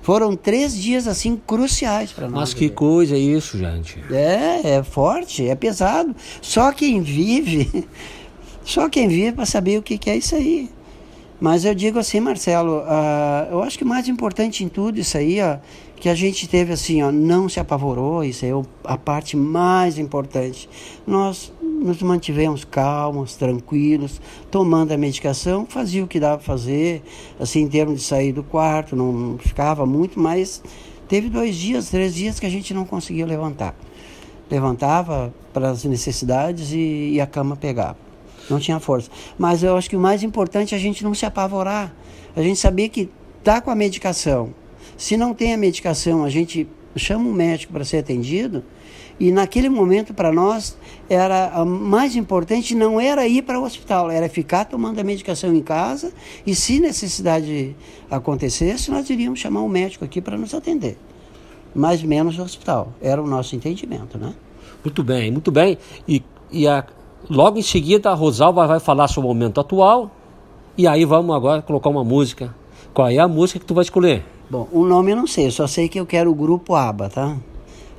Foram três dias assim cruciais para nós. Mas que coisa é isso, gente? É, é forte, é pesado. Só quem vive, só quem vive para saber o que, que é isso aí. Mas eu digo assim, Marcelo, uh, eu acho que o mais importante em tudo isso aí, ó, que a gente teve assim, ó, não se apavorou, isso é a parte mais importante. Nós nos mantivemos calmos, tranquilos, tomando a medicação, fazia o que dava fazer, assim, em termos de sair do quarto, não ficava muito, mas teve dois dias, três dias que a gente não conseguia levantar. Levantava para as necessidades e, e a cama pegava não tinha força. Mas eu acho que o mais importante é a gente não se apavorar. A gente saber que tá com a medicação. Se não tem a medicação, a gente chama um médico para ser atendido. E naquele momento, para nós, era mais importante não era ir para o hospital, era ficar tomando a medicação em casa. E se necessidade acontecesse, nós iríamos chamar um médico aqui para nos atender. Mas menos o hospital. Era o nosso entendimento, né? Muito bem, muito bem. E, e a, Logo em seguida, a Rosalva vai falar sobre o momento atual. E aí vamos agora colocar uma música. Qual é a música que tu vai escolher? Bom, o nome eu não sei, eu só sei que eu quero o grupo ABBA, tá?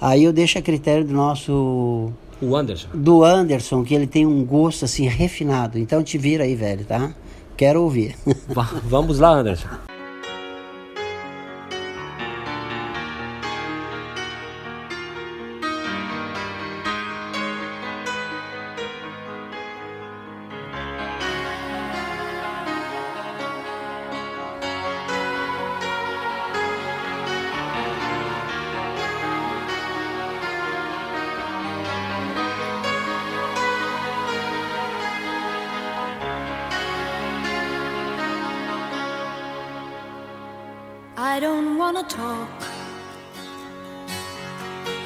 Aí eu deixo a critério do nosso... O Anderson. Do Anderson, que ele tem um gosto assim refinado. Então te vira aí, velho, tá? Quero ouvir. Vamos lá, Anderson.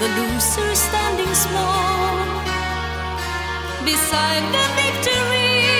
the loser standing small beside the victory.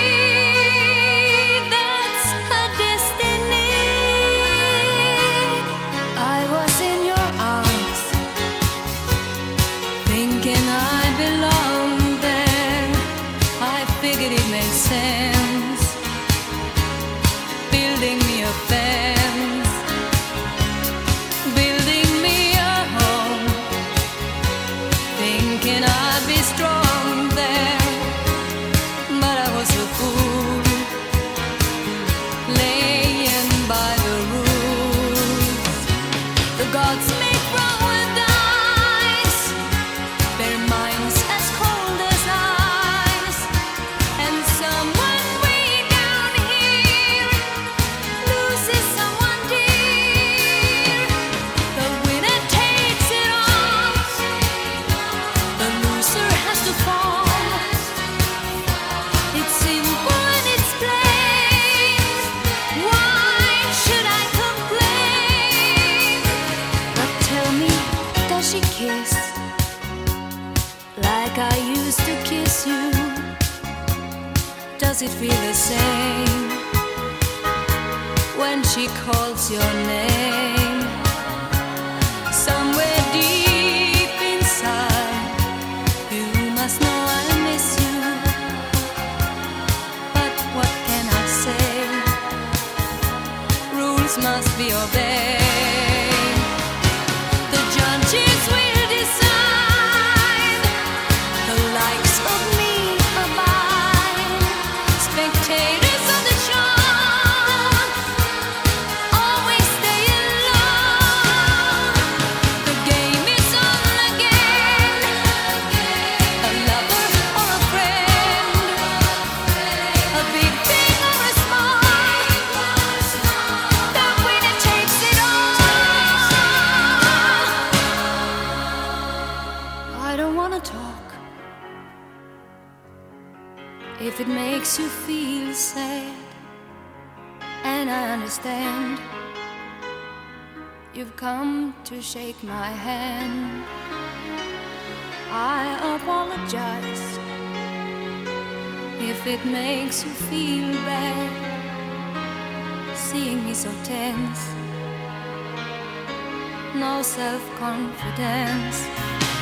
Confidence.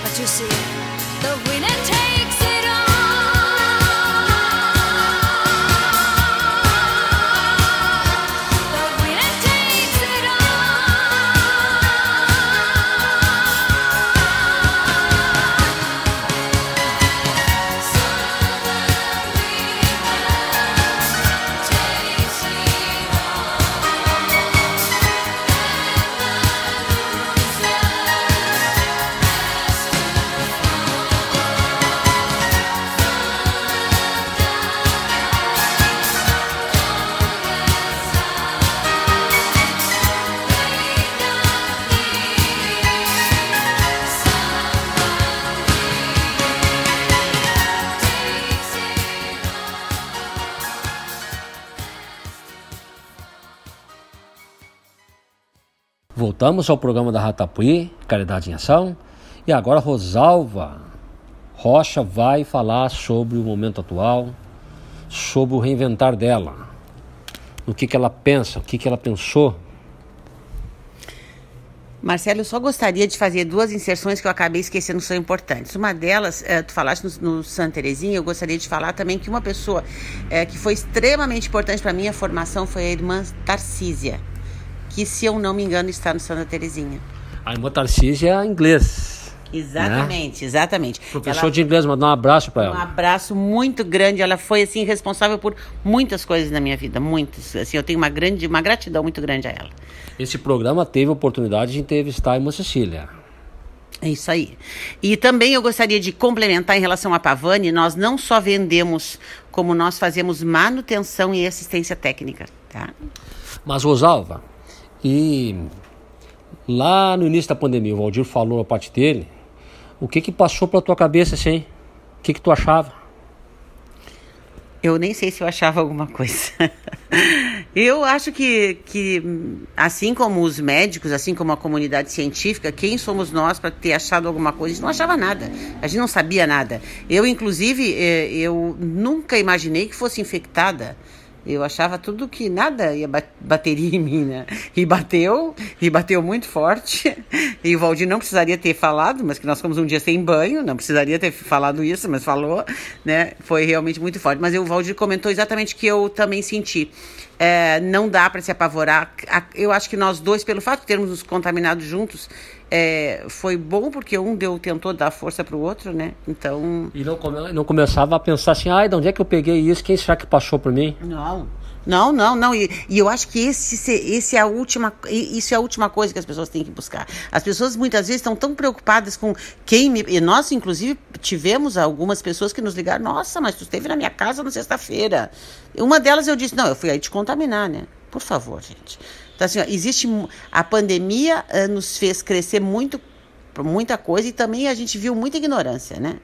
But you see, the Voltamos ao programa da Ratapuí, Caridade em Ação. E agora Rosalva Rocha vai falar sobre o momento atual, sobre o reinventar dela. O que, que ela pensa, o que, que ela pensou. Marcelo, eu só gostaria de fazer duas inserções que eu acabei esquecendo são importantes. Uma delas, eh, tu falaste no, no Santa Terezinha, eu gostaria de falar também que uma pessoa eh, que foi extremamente importante para minha formação foi a irmã Tarcísia, que, se eu não me engano, está no Santa Terezinha. A irmã Tarcísia é inglês. Exatamente, exatamente. Professor Ela- de inglês, mandar um abraço para Um ela. abraço muito grande. Ela foi assim responsável por muitas coisas na minha vida, muitas. Assim, eu tenho uma grande, uma gratidão muito grande a ela. Esse programa teve a oportunidade de entrevistar a irmã Cecília. É isso aí. E também eu gostaria de complementar em relação à Pavani, nós não só vendemos, como nós fazemos manutenção e assistência técnica, tá? Mas, Rosalva, e lá no início da pandemia, o Valdir falou a parte dele, o que que passou pela tua cabeça, assim? O que que tu achava? Eu nem sei se eu achava alguma coisa. eu acho que, que, assim como os médicos, assim como a comunidade científica, quem somos nós para ter achado alguma coisa? A gente não achava nada. A gente não sabia nada. Eu, inclusive, eh, eu nunca imaginei que fosse infectada. Eu achava tudo que nada ia ba- bateria em mim, né? E bateu, e bateu muito forte. E o Valdir não precisaria ter falado, mas que nós ficamos um dia sem banho, não precisaria ter falado isso, mas falou, né? Foi realmente muito forte. Mas o Valdir comentou exatamente o que eu também senti. É, não dá para se apavorar. Eu acho que nós dois, pelo fato de termos nos contaminado juntos, é, foi bom porque um deu tentou dar força pro outro, né? Então E não, come- não começava a pensar assim, ai, de onde é que eu peguei isso? Quem será que passou por mim? Não. Não, não, não. E, e eu acho que esse, se- esse é a última, isso é a última coisa que as pessoas têm que buscar. As pessoas muitas vezes estão tão preocupadas com quem me. E nós, inclusive, tivemos algumas pessoas que nos ligaram: Nossa, mas tu esteve na minha casa na sexta-feira. Uma delas eu disse: Não, eu fui aí te contaminar, né? Por favor, gente. Então, assim, ó, existe. A pandemia eh, nos fez crescer muito muita coisa e também a gente viu muita ignorância, né?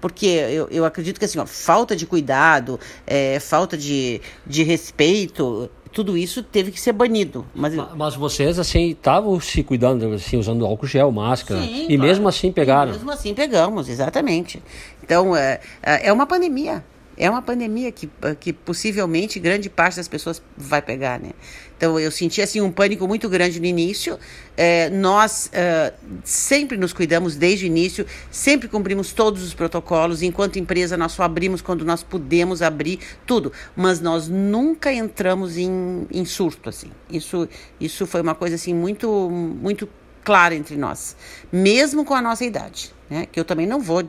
Porque eu, eu acredito que assim, ó, falta de cuidado, é, falta de, de respeito, tudo isso teve que ser banido. Mas, Ma- Mas vocês, assim, estavam se cuidando, assim, usando álcool gel, máscara. Sim, e claro. mesmo assim pegaram. E mesmo assim pegamos, exatamente. Então, é, é uma pandemia. É uma pandemia que, que possivelmente grande parte das pessoas vai pegar, né? Então, eu senti, assim, um pânico muito grande no início. É, nós é, sempre nos cuidamos desde o início, sempre cumprimos todos os protocolos. Enquanto empresa, nós só abrimos quando nós pudemos abrir tudo. Mas nós nunca entramos em, em surto, assim. Isso, isso foi uma coisa, assim, muito, muito clara entre nós, mesmo com a nossa idade, né? Que eu também não vou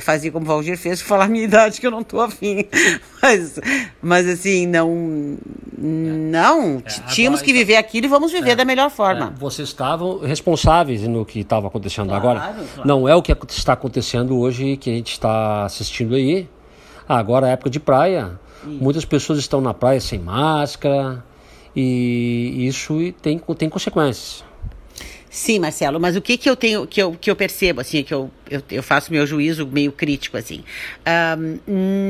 fazer como o Valdir fez, falar a minha idade que eu não tô afim, mas, mas assim não, não É, tínhamos agora, que então- viver aquilo e vamos viver da melhor forma. É, vocês estavam responsáveis no que estava acontecendo Claro, agora. claro. Não é o que está acontecendo hoje que a gente está assistindo aí. Agora é época de praia. Muitas pessoas estão na praia sem máscara e isso tem, tem consequências. Sim, Marcelo, mas o que que eu tenho, que eu, que eu percebo, assim, que eu, eu, eu faço meu juízo meio crítico, assim. Ahn,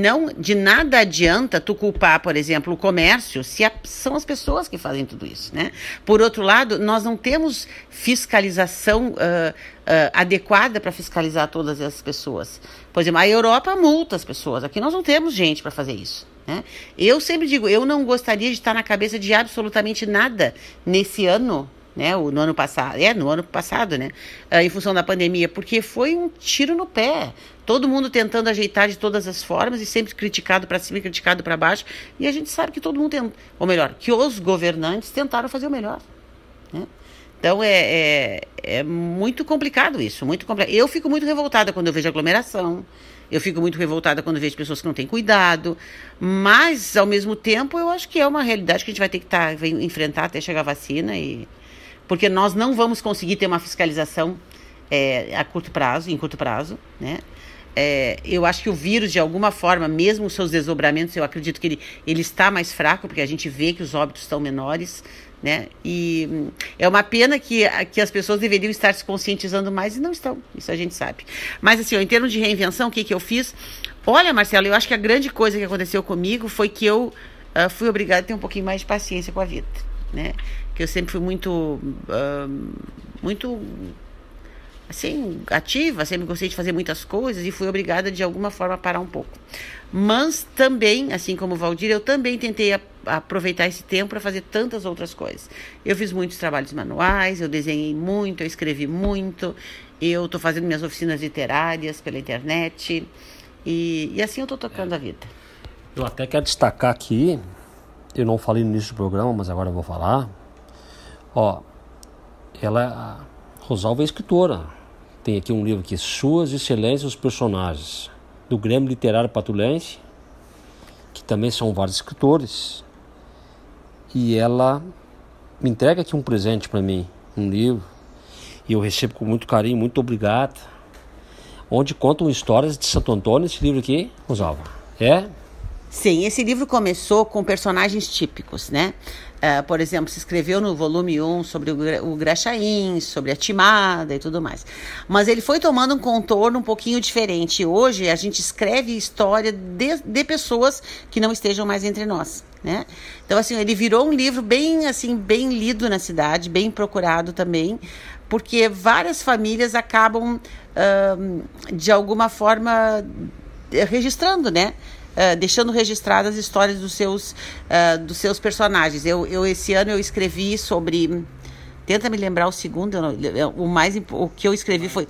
não, de nada adianta tu culpar, por exemplo, o comércio, se a- são as pessoas que fazem tudo isso, né? Por outro lado, nós não temos fiscalização ah, ah, adequada para fiscalizar todas essas pessoas. Por exemplo, a Europa multa as pessoas, aqui nós não temos gente para fazer isso. Né? Eu sempre digo, eu não gostaria de estar na cabeça de absolutamente nada nesse ano, né? O, no ano passado, é, no ano passado, né? Ah, em função da pandemia, porque foi um tiro no pé. Todo mundo tentando ajeitar de todas as formas e sempre criticado para cima e criticado para baixo. E a gente sabe que todo mundo tem, ou melhor, que os governantes tentaram fazer o melhor. Né? Então é, é, é muito complicado isso, muito complicado. Eu fico muito revoltada quando eu vejo aglomeração. Eu fico muito revoltada quando vejo pessoas que não têm cuidado, mas ao mesmo tempo eu acho que é uma realidade que a gente vai ter que tá, enfrentar até chegar a vacina e porque nós não vamos conseguir ter uma fiscalização é, a curto prazo, em curto prazo, né? É, eu acho que o vírus, de alguma forma, mesmo os seus desdobramentos, eu acredito que ele, ele está mais fraco, porque a gente vê que os óbitos estão menores, né? E hum, é uma pena que, que as pessoas deveriam estar se conscientizando mais e não estão, isso a gente sabe. Mas, assim, ó, em termos de reinvenção, o que, que eu fiz? Olha, Marcelo, eu acho que a grande coisa que aconteceu comigo foi que eu ah, fui obrigada a ter um pouquinho mais de paciência com a vida, né? Que eu sempre fui muito, ah, muito assim, ativa, sempre gostei de fazer muitas coisas e fui obrigada de alguma forma a parar um pouco. Mas também, assim como o Valdir, eu também tentei a- aproveitar esse tempo para fazer tantas outras coisas. Eu fiz muitos trabalhos manuais, eu desenhei muito, eu escrevi muito, eu estou fazendo minhas oficinas literárias pela internet e, e assim eu estou tocando a vida. Eu até quero destacar aqui, eu não falei no início do programa, mas agora eu vou falar. Ó, ela, Rosalva é escritora. Tem aqui um livro aqui, Suas Excelências os Personagens, do Grêmio Literário Patulense, que também são vários escritores. E ela me entrega aqui um presente para mim, um livro, e eu recebo com muito carinho, muito obrigado. Onde contam histórias de Santo Antônio, esse livro aqui, Rosalva. É? Sim, esse livro começou com personagens típicos, né? Ah, por exemplo, se escreveu no volume 1 sobre o, o Graxaim, sobre a Timada e tudo mais. Mas ele foi tomando um contorno um pouquinho diferente. Hoje a gente escreve história de, de pessoas que não estejam mais entre nós, né? Então, assim, ele virou um livro bem, assim, bem lido na cidade, bem procurado também, porque várias famílias acabam, ahn, de alguma forma, eh, registrando, né? Uh, deixando registradas as histórias dos seus, uh, dos seus personagens. Eu, eu esse ano eu escrevi sobre tenta me lembrar o segundo, não- o mais o que eu escrevi foi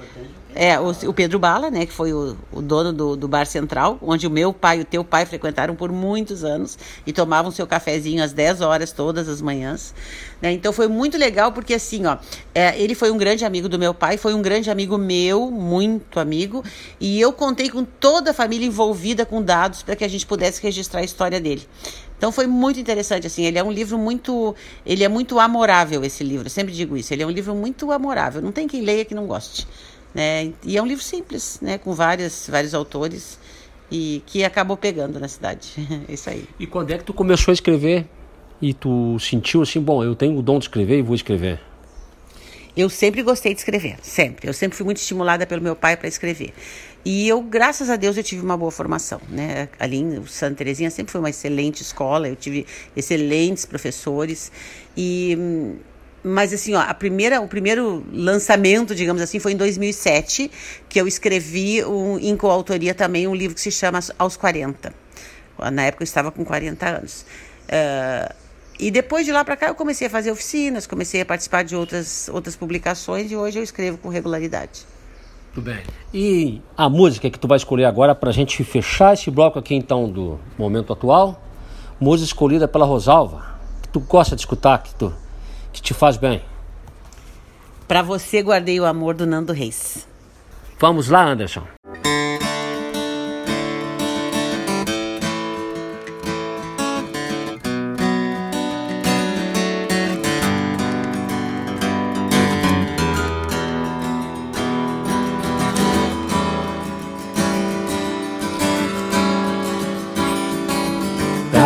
é, o, o Pedro Bala, né, que foi o, o dono do, do Bar Central, onde o meu pai e o teu pai frequentaram por muitos anos e tomavam seu cafezinho às 10 horas todas as manhãs. né? Então foi muito legal porque assim, ó, é, ele foi um grande amigo do meu pai, foi um grande amigo meu, muito amigo, e eu contei com toda a família envolvida com dados para que a gente pudesse registrar a história dele. Então foi muito interessante assim, ele é um livro muito, ele é muito amorável esse livro, eu sempre digo isso, ele é um livro muito amorável, não tem quem leia que não goste, né? E é um livro simples, né, com várias vários autores e que acabou pegando na cidade. isso aí. E quando é que tu começou a escrever e tu sentiu assim, bom, eu tenho o dom de escrever e vou escrever? Eu sempre gostei de escrever, sempre. Eu sempre fui muito estimulada pelo meu pai para escrever. E eu, graças a Deus, eu tive uma boa formação, né? Ali em Santa Terezinha sempre foi uma excelente escola, eu tive excelentes professores e mas assim, ó, a primeira, o primeiro lançamento, digamos assim, foi em 2007, que eu escrevi um, em coautoria também um livro que se chama Aos 40. Na época eu estava com 40 anos. Uh, e depois de lá para cá eu comecei a fazer oficinas, comecei a participar de outras, outras publicações e hoje eu escrevo com regularidade. Tudo bem. E a música que tu vai escolher agora para a gente fechar esse bloco aqui então do momento atual, música escolhida pela Rosalva, que tu gosta de escutar, que, tu, que te faz bem. Para você guardei o amor do Nando Reis. Vamos lá, Anderson.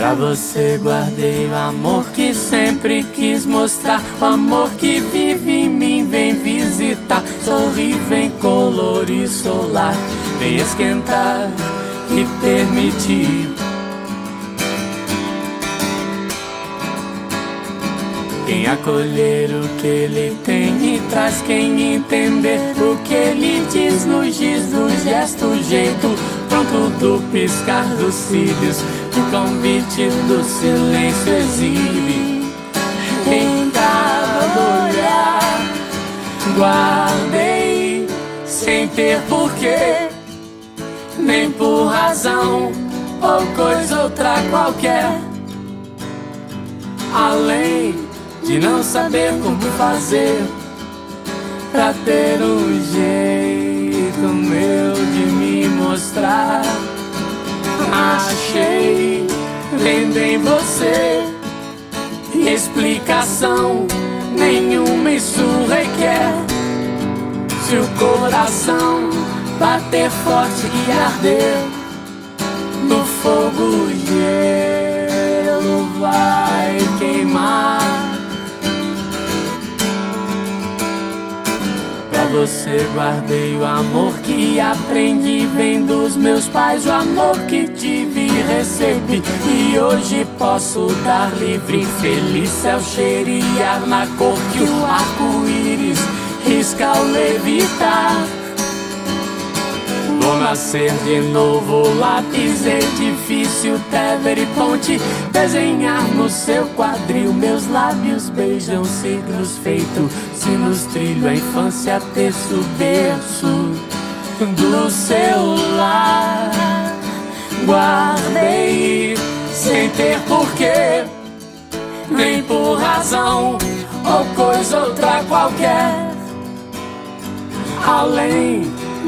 Pra você guardei o amor que sempre quis mostrar. O amor que vive em mim, vem visitar. Sorri, vem colorir solar vem esquentar e permitir. Quem acolher o que ele tem e traz quem entender o que ele diz no giz do gesto, jeito pronto do piscar dos cílios, o convite do silêncio exibe em cada olhar. Guardei sem ter porquê nem por razão ou coisa outra qualquer. Além de não saber como fazer pra ter um jeito meu de me mostrar. Achei vendo em você explicação nenhuma isso requer. Se o coração bater forte e arder no fogo gelo vai você guardei o amor que aprendi vem dos meus pais, o amor que tive e recebi e hoje posso dar livre, feliz céu cheirar na cor que o arco-íris risca ao levitar. Vou nascer de novo, lápis, edifício, tever e ponte. Desenhar no seu quadril, meus lábios beijam signos feitos. Se nos trilho a infância, terço, berço do seu. Guardei sem ter porquê, nem por razão ou coisa outra qualquer. Além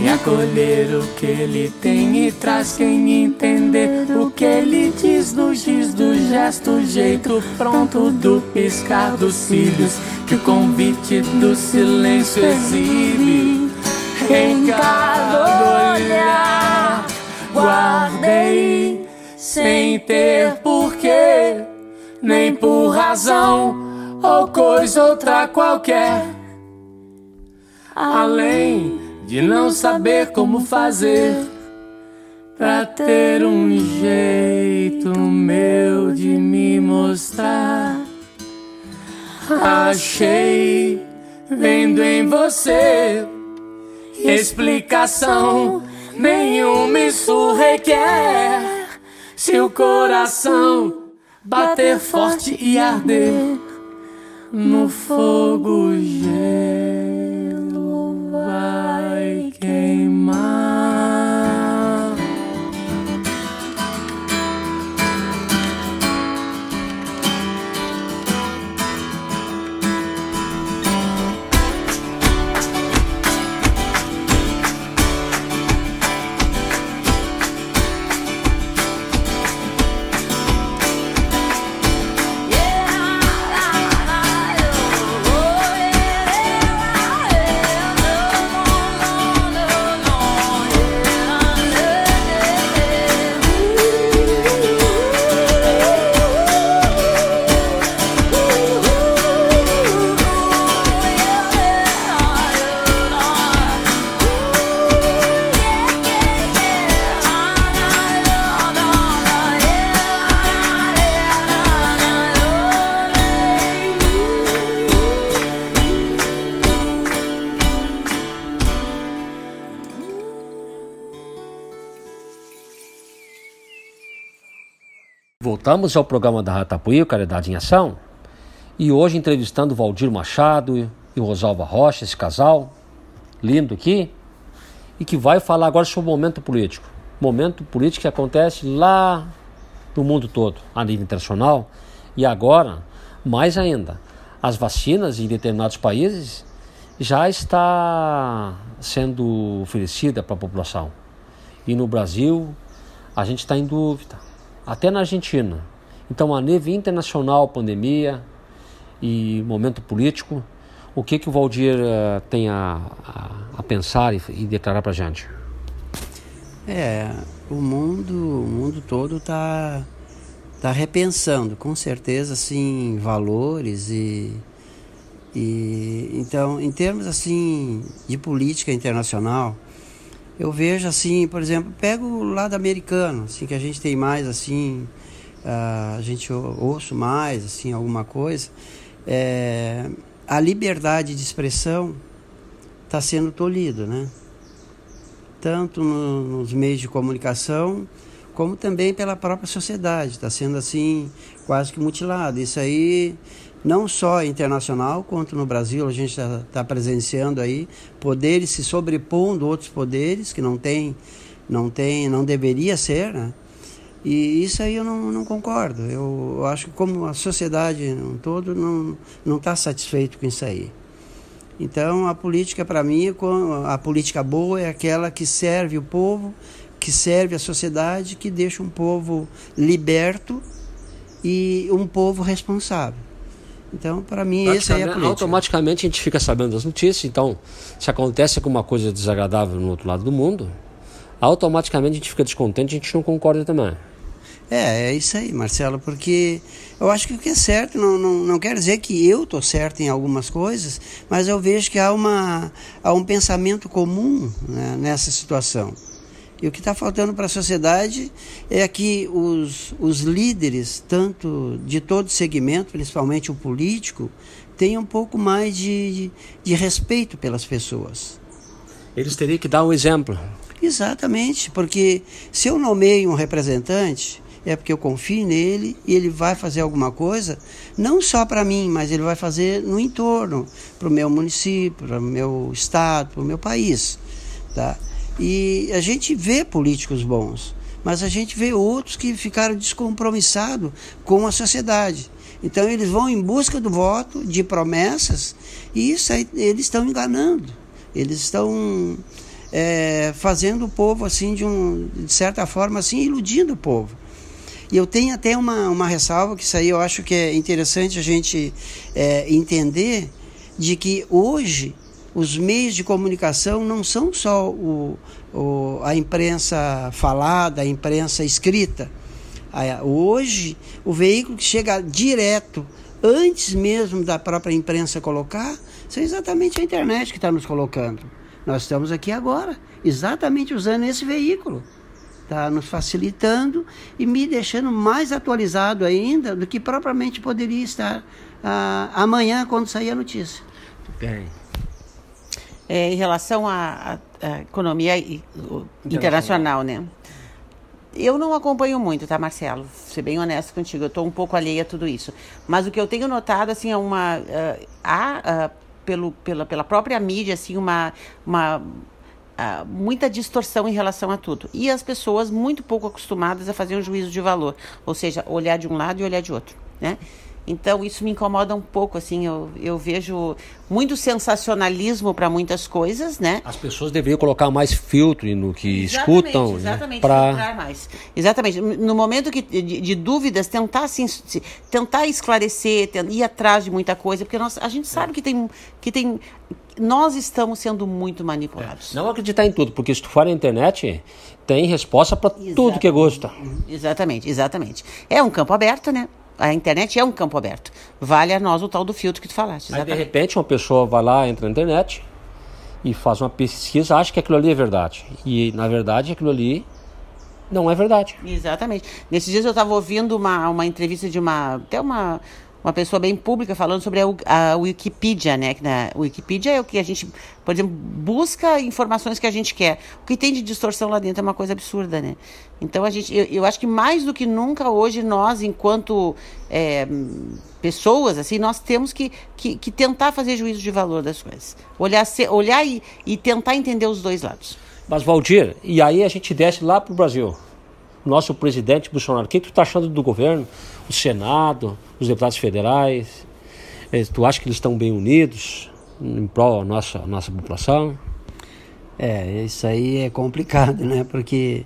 E acolher o que ele tem e traz quem entender o que ele diz no giz do gesto, jeito pronto do piscar dos cílios que o convite do silêncio exibe em cada olhar. Guardei sem ter porquê, nem por razão ou coisa outra qualquer. Além de não saber como fazer pra ter um jeito meu de me Achei, vendo em você, explicação nenhuma isso requer. Se o coração bater forte e arder no fogo gelo Voltamos ao programa da Ratapuí, Caridade em Ação, e hoje entrevistando Valdir Machado e Rosalva Rocha, esse casal lindo aqui, e que vai falar agora sobre o momento político. Momento político que acontece lá no mundo todo, a nível internacional, e agora, mais ainda, as vacinas em determinados países já está sendo oferecida para a população. E no Brasil, a gente está em dúvida até na Argentina. Então, a nível internacional, pandemia e momento político, o que, que o Valdir uh, tem a, a, a, pensar e, e declarar para a gente? É, o mundo, o mundo todo está tá repensando, com certeza, assim, valores e, e então, em termos assim de política internacional, eu vejo assim, por exemplo, pego o lado americano, assim, que a gente tem mais assim, a gente ouço mais assim alguma coisa, é, a liberdade de expressão está sendo tolhida, né? Tanto no, nos meios de comunicação como também pela própria sociedade, está sendo assim quase que mutilado. Isso aí não só internacional quanto no Brasil a gente está tá presenciando aí poderes se sobrepondo outros poderes que não tem não tem não deveria ser né? e isso aí eu não, não concordo. Eu, eu acho que como a sociedade um todo não não está satisfeito com isso aí. Então a política para mim a política boa é aquela que serve o povo que serve a sociedade que deixa um povo liberto e um povo responsável então, para mim, esse aí é a política. Automaticamente a gente fica sabendo das notícias. Então, se acontece alguma coisa desagradável no outro lado do mundo, automaticamente a gente fica descontente, a gente não concorda também. É, é isso aí, Marcelo, porque eu acho que o que é certo não, não, não quer dizer que eu estou certo em algumas coisas, mas eu vejo que há, uma, há um pensamento comum né, nessa situação. E o que está faltando para a sociedade é que os, os líderes, tanto de todo segmento, principalmente o político, tenham um pouco mais de, de, respeito pelas pessoas. Eles teriam que dar um exemplo. Exatamente, porque se eu nomeio um representante, é porque eu confio nele e ele vai fazer alguma coisa, não só para mim, mas ele vai fazer no entorno, para o meu município, para o meu estado, para o meu país. Tá? E a gente vê políticos bons, mas a gente vê outros que ficaram descompromissados com a sociedade. Então eles vão em busca do voto, de promessas, e isso aí eles estão enganando. Eles estão é, fazendo o povo assim de, um, de certa forma assim iludindo o povo. E eu tenho até uma, uma ressalva que isso aí eu acho que é interessante a gente é, entender de que hoje os meios de comunicação não são só o, o, a imprensa falada, a imprensa escrita. Hoje, o veículo que chega direto, antes mesmo da própria imprensa colocar, são exatamente a internet que está nos colocando. Nós estamos aqui agora, exatamente usando esse veículo. está nos facilitando e me deixando mais atualizado ainda do que propriamente poderia estar ah, amanhã quando sair a notícia. Bem, É, em relação à, à- economia internacional, né? Eu não acompanho muito, tá, Marcelo? Ser bem honesto contigo, eu estou um pouco alheia a tudo isso. Mas o que eu tenho notado, assim, é uma... ah, há, ah, pelo, pela, pela própria mídia, assim, uma... uma ah, muita distorção em relação a tudo. E as pessoas muito pouco acostumadas a fazer um juízo de valor. Ou seja, olhar de um lado e olhar de outro, né? Então, isso me incomoda um pouco, assim, eu, eu vejo muito sensacionalismo para muitas coisas, né? as pessoas deveriam colocar mais filtro no que Exatamente, escutam, exatamente, para filtrar mais. Exatamente. No momento que, de, de dúvidas, tentar, assim, tentar esclarecer, ir atrás de muita coisa, porque nós, a gente sabe que tem, que tem. Nós estamos sendo muito manipulados. não acreditar em tudo, porque se tu for na internet, tem resposta para tudo que gosta. Exatamente, exatamente. É um campo aberto, né? A internet é um campo aberto. Vale a nós o tal do filtro que tu falaste. Mas de repente uma pessoa vai lá, entra na internet e faz uma pesquisa, acha que aquilo ali é verdade. E na verdade aquilo ali não é verdade. Exatamente. Nesses dias eu estava ouvindo uma, uma entrevista de uma até uma, uma pessoa bem pública falando sobre a, a Wikipedia, né? Que na Wikipedia é o que a gente, por exemplo, busca informações que a gente quer. O que tem de distorção lá dentro é uma coisa absurda, né? Então a gente, eu, eu acho que mais do que nunca hoje nós, enquanto é, pessoas, assim, nós temos que, que, que tentar fazer juízo de valor das coisas, olhar, se- olhar e, e tentar entender os dois lados. Mas Valdir, e aí a gente desce lá pro Brasil. Nosso presidente Bolsonaro, o que, tu tá achando do governo? O Senado, os deputados federais? Eh, Tu acha que eles estão bem unidos em prol da nossa, nossa população? É, isso aí é complicado, né? Porque,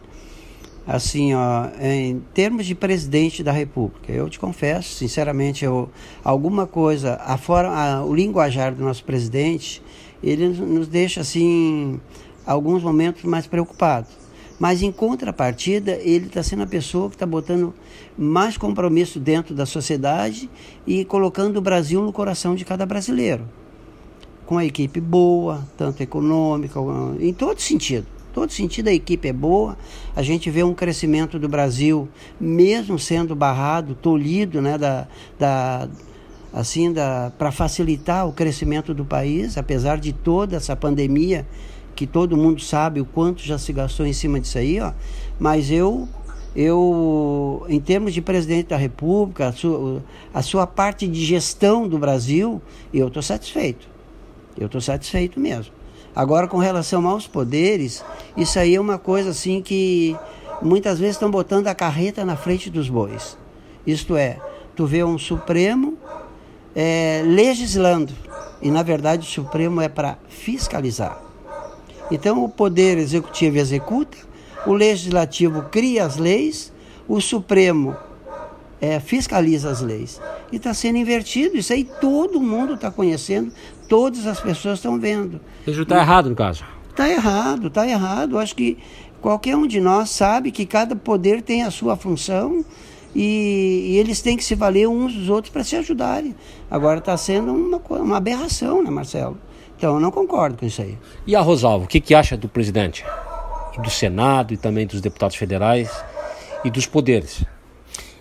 assim, ó, em termos de presidente da República, eu te confesso, sinceramente, eu, alguma coisa, a forma, a- o linguajar do nosso presidente, ele nos- nos deixa, assim, alguns momentos mais preocupados. Mas, em contrapartida, ele está sendo a pessoa que está botando mais compromisso dentro da sociedade e colocando o Brasil no coração de cada brasileiro com a equipe boa, tanto econômica, em todo sentido. Todo sentido a equipe é boa. A gente vê um crescimento do Brasil, mesmo sendo barrado, tolhido, né, da, da assim, para facilitar o crescimento do país, apesar de toda essa pandemia que todo mundo sabe o quanto já se gastou em cima disso aí, ó. Mas eu eu, em termos de presidente da República, a sua, a sua parte de gestão do Brasil, eu estou satisfeito. Eu estou satisfeito mesmo. Agora, com relação aos poderes, isso aí é uma coisa assim que muitas vezes estão botando a carreta na frente dos bois. Isto é, tu vê um Supremo é, legislando, e na verdade o Supremo é para fiscalizar. Então, o Poder Executivo executa, o Legislativo cria as leis, o Supremo é, fiscaliza as leis. E está sendo invertido. Isso aí todo mundo está conhecendo, todas as pessoas estão vendo. Isso está errado, no caso. Está errado, está errado. Acho que qualquer um de nós sabe que cada poder tem a sua função e, e eles têm que se valer uns dos outros para se ajudarem. Agora está sendo uma, uma aberração, né, Marcelo? Então eu não concordo com isso aí. E a Rosalva, o que, que acha do presidente? Do Senado e também dos deputados federais e dos poderes?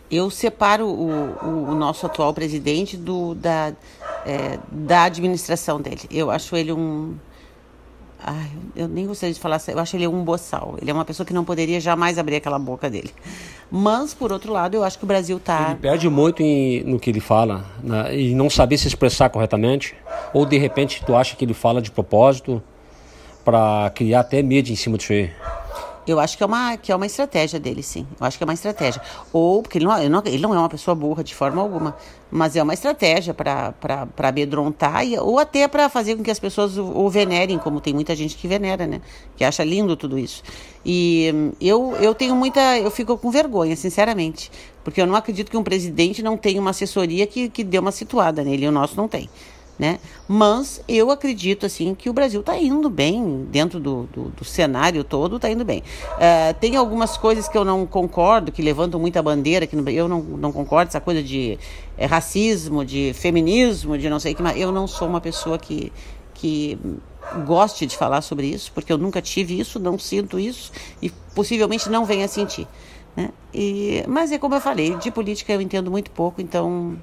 Eu separo o, o, o nosso atual presidente do, da, é, da administração dele. Eu acho ele um. Ai, eu nem gostaria de falar, eu acho ele um boçal. Ele é uma pessoa que não poderia jamais abrir aquela boca dele. Mas, por outro lado, eu acho que o Brasil está. Ele perde muito em- no que ele fala né, e não saber se expressar corretamente. Ou de repente tu acha que ele fala de propósito para criar até mídia em cima disso aí. Eu acho que é, uma, que é uma estratégia dele, sim. Eu acho que é uma estratégia. Ou, porque ele não, ele não, ele não é uma pessoa burra de forma alguma, mas é uma estratégia para amedrontar, e, ou até para fazer com que as pessoas o, o venerem, como tem muita gente que venera, né? Que acha lindo tudo isso. E eu, eu tenho muita. Eu fico com vergonha, sinceramente. Porque eu não acredito que um presidente não tenha uma assessoria que, que dê uma situada nele, e o nosso não tem né? Mas eu acredito assim que o Brasil está indo bem dentro do, do, do cenário todo, está indo bem. Eh, tem algumas coisas que eu não concordo, que levantam muita bandeira, que eu não, não concordo, essa coisa de eh, racismo, de feminismo, de não sei o que, mas eu não sou uma pessoa que que goste de falar sobre isso, porque eu nunca tive isso, não sinto isso e possivelmente não venha a sentir. Né? E, mas é como eu falei, de política eu entendo muito pouco, então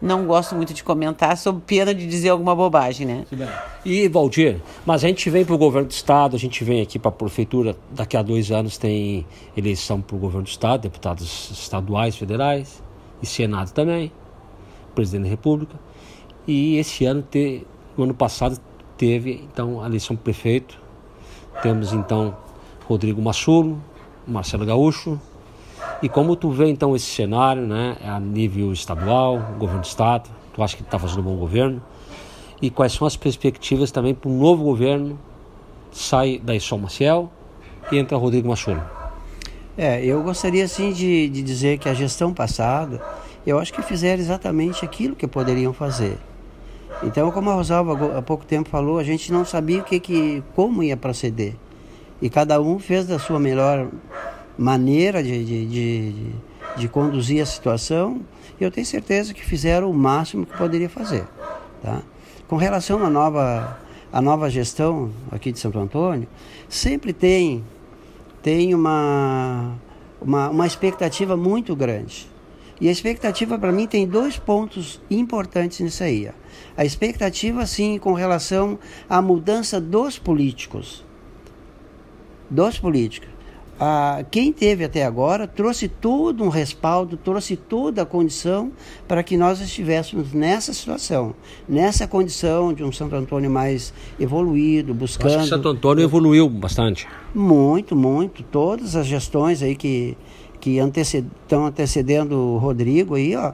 não gosto muito de comentar, sob pena de dizer alguma bobagem, né? E, Valdir, mas a gente vem para o governo do Estado, a gente vem aqui para a prefeitura, daqui a dois anos tem eleição para o governo do Estado, deputados estaduais, federais, e Senado também, presidente da República. E esse ano, te, no ano passado, teve então a eleição para prefeito. Temos então Rodrigo Massulo, Marcelo Gaúcho, e como tu vê então esse cenário, né, a nível estadual, governo do estado, tu acha que está fazendo um bom governo? E quais são as perspectivas também para um novo governo? Sai daí só Maciel e entra Rodrigo Machulo. É, eu gostaria sim de, de dizer que a gestão passada, eu acho que fizeram exatamente aquilo que poderiam fazer. Então, como a Rosalva há pouco tempo falou, a gente não sabia o que, que, como ia proceder. E cada um fez da sua melhor maneira de, de, de, de, conduzir a situação, eu tenho certeza que fizeram o máximo que poderia fazer. Tá? Com relação à nova, à nova gestão aqui de Santo Antônio, sempre tem, tem uma, uma, uma expectativa muito grande. E a expectativa para mim tem dois pontos importantes nisso aí. A expectativa, sim, com relação à mudança dos políticos. Dos políticos ah, quem teve até agora trouxe todo um respaldo, trouxe toda a condição para que nós estivéssemos nessa situação, nessa condição de um Santo Antônio mais evoluído, buscando. Acho que Santo Antônio evoluiu bastante. Muito, muito. Todas as gestões aí que que estão antecedendo o Rodrigo aí, ó,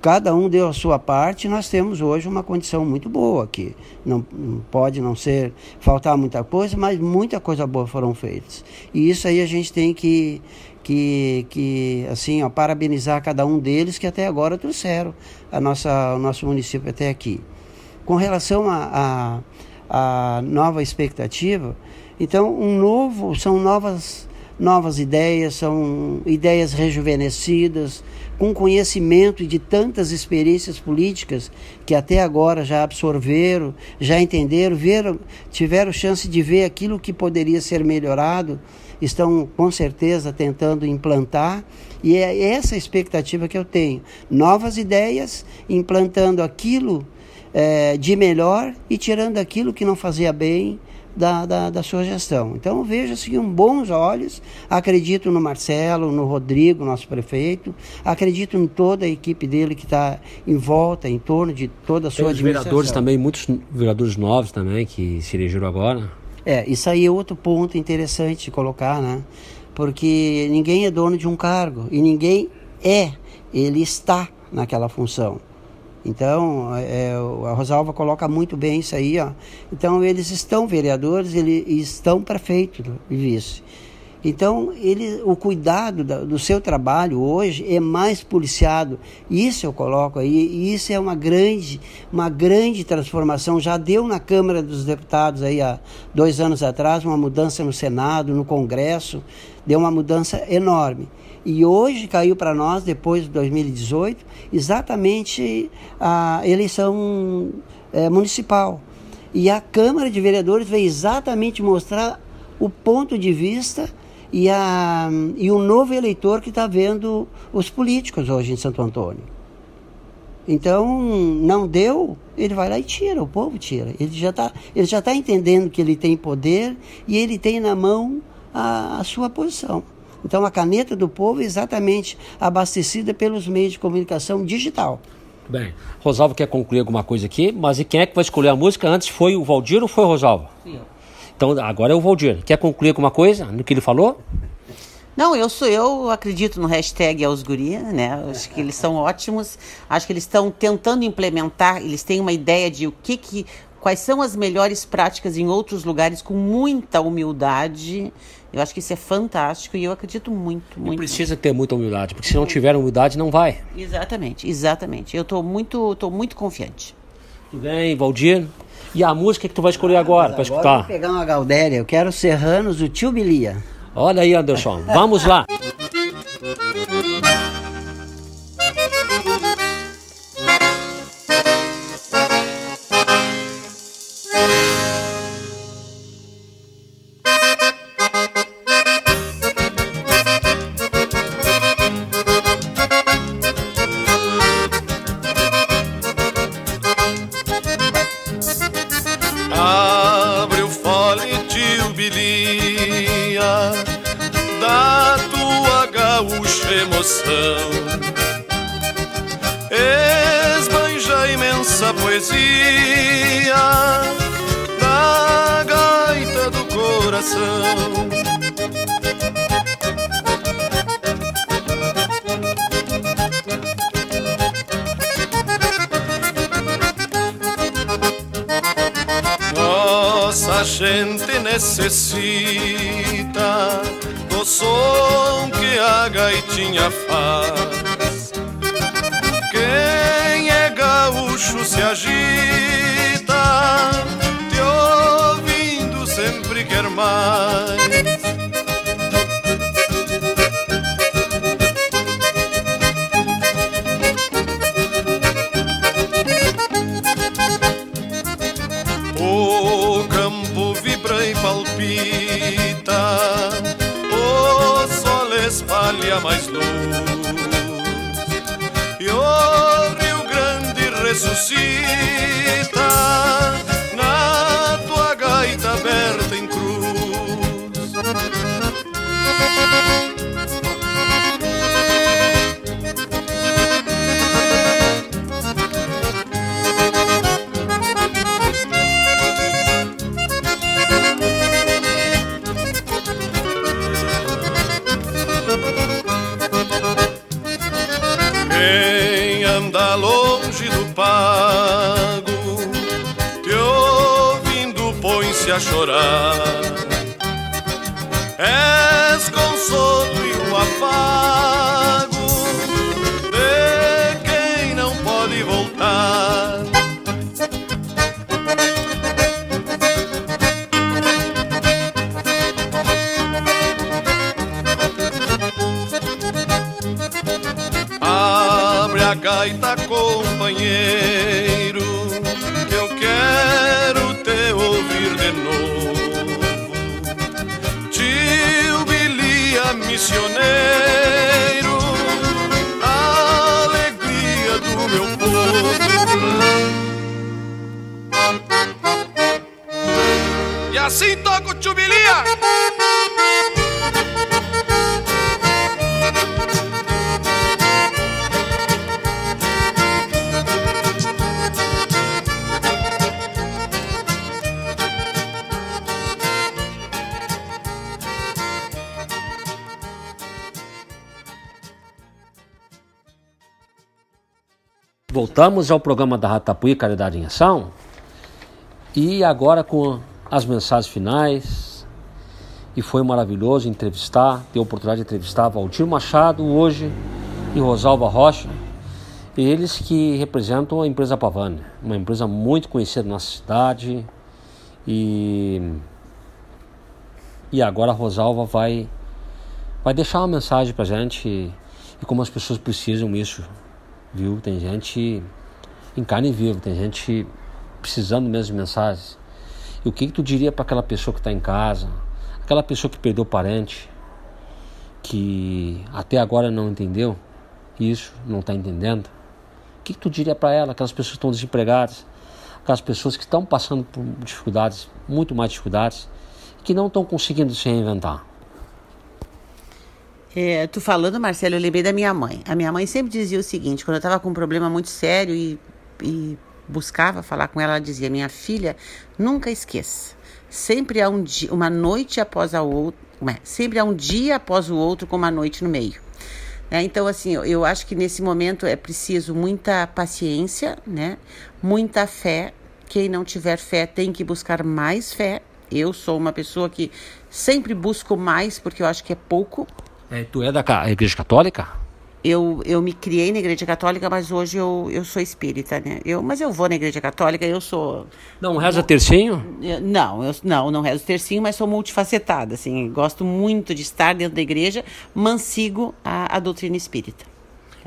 cada um deu a sua parte, nós temos hoje uma condição muito boa aqui. Não, pode não ser faltar muita coisa, mas muita coisa boa foram feitas. E isso aí a gente tem que que, que assim, ó, parabenizar cada um deles que até agora trouxeram a nossa, o nosso município até aqui. Com relação a, a, a nova expectativa, então um novo são novas novas ideias, são ideias rejuvenescidas, com conhecimento de tantas experiências políticas que até agora já absorveram, já entenderam, viram, tiveram chance de ver aquilo que poderia ser melhorado, estão com certeza tentando implantar. E é essa a expectativa que eu tenho. Novas ideias, implantando aquilo é, de melhor e tirando aquilo que não fazia bem da, da, da sua gestão. Então vejo assim com bons olhos, acredito no Marcelo, no Rodrigo, nosso prefeito, acredito em toda a equipe dele que está em volta, em torno de toda a sua Tem administração. vereadores também, muitos vereadores novos também que se elegeram agora. É, isso aí é outro ponto interessante de colocar, né? Porque ninguém é dono de um cargo e ninguém é, ele está naquela função. Então, é, a Rosalva coloca muito bem isso aí. Ó. Então, eles estão vereadores, eles estão prefeitos e vice. Então, ele, o cuidado da, do seu trabalho hoje é mais policiado. Isso eu coloco aí, e isso é uma grande, uma grande transformação. Já deu na Câmara dos Deputados aí há dois anos atrás uma mudança no Senado, no Congresso, deu uma mudança enorme. E hoje caiu para nós, depois de 2018, exatamente a eleição é, municipal. E a Câmara de Vereadores veio exatamente mostrar o ponto de vista e, a, e o novo eleitor que está vendo os políticos hoje em Santo Antônio. Então, não deu, ele vai lá e tira, o povo tira. Ele já está tá entendendo que ele tem poder e ele tem na mão a, a sua posição. Então, a caneta do povo é exatamente abastecida pelos meios de comunicação digital. Bem, Rosalvo quer concluir alguma coisa aqui, mas e quem é que vai escolher a música? Antes foi o Valdir ou foi o Rosalvo? Sim. Então, agora é o Valdir. Quer concluir alguma coisa no que ele falou? Não, eu sou eu acredito no hashtag aos guria, né? Acho que eles são ótimos. Acho que eles estão tentando implementar, eles têm uma ideia de o que que quais são as melhores práticas em outros lugares com muita humildade. Eu acho que isso é fantástico e eu acredito muito, muito. E precisa ter muita humildade, porque se não tiver humildade não vai. Exatamente, exatamente. Eu estou muito, tô muito confiante. Tudo bem, Valdir? E a música que tu vai escolher ah, agora para escutar? Vou pegar uma Gaudéria, eu quero Serranos do Tio Bilia. Olha aí, Anderson. Vamos lá. Voltamos ao programa da Ratapuí Caridade em Ação e agora com as mensagens finais. E foi maravilhoso entrevistar, ter a oportunidade de entrevistar Valdir Machado hoje e Rosalva Rocha, eles que representam a empresa Pavane, uma empresa muito conhecida na nossa cidade. E, e agora a Rosalva vai, vai deixar uma mensagem pra gente e como as pessoas precisam isso viu? Tem gente em carne viva, tem gente precisando mesmo de mensagens. E o que, que tu diria para aquela pessoa que está em casa, aquela pessoa que perdeu parente, que até agora não entendeu isso, não está entendendo? O que, que tu diria para ela, aquelas pessoas que estão desempregadas, aquelas pessoas que estão passando por dificuldades, muito mais dificuldades, que não estão conseguindo se reinventar? É, tu falando, Marcelo, eu lembrei da minha mãe. A minha mãe sempre dizia o seguinte: quando eu estava com um problema muito sério e, e buscava falar com ela, ela dizia: Minha filha, nunca esqueça. Sempre há um dia, uma noite após a outra, sempre há um dia após o outro com uma noite no meio. É, então, assim, eu, acho que nesse momento é preciso muita paciência, né? Muita fé. Quem não tiver fé tem que buscar mais fé. Eu sou uma pessoa que sempre busco mais porque eu acho que é pouco. É, tu é da ca- Igreja Católica? Eu, eu me criei na igreja católica, mas hoje eu, eu sou espírita, né? Eu, mas eu vou na igreja católica, eu sou. Não reza tercinho? não, eu não, não rezo tercinho, mas sou multifacetada, assim. Gosto muito de estar dentro da igreja, mas sigo a, a doutrina espírita.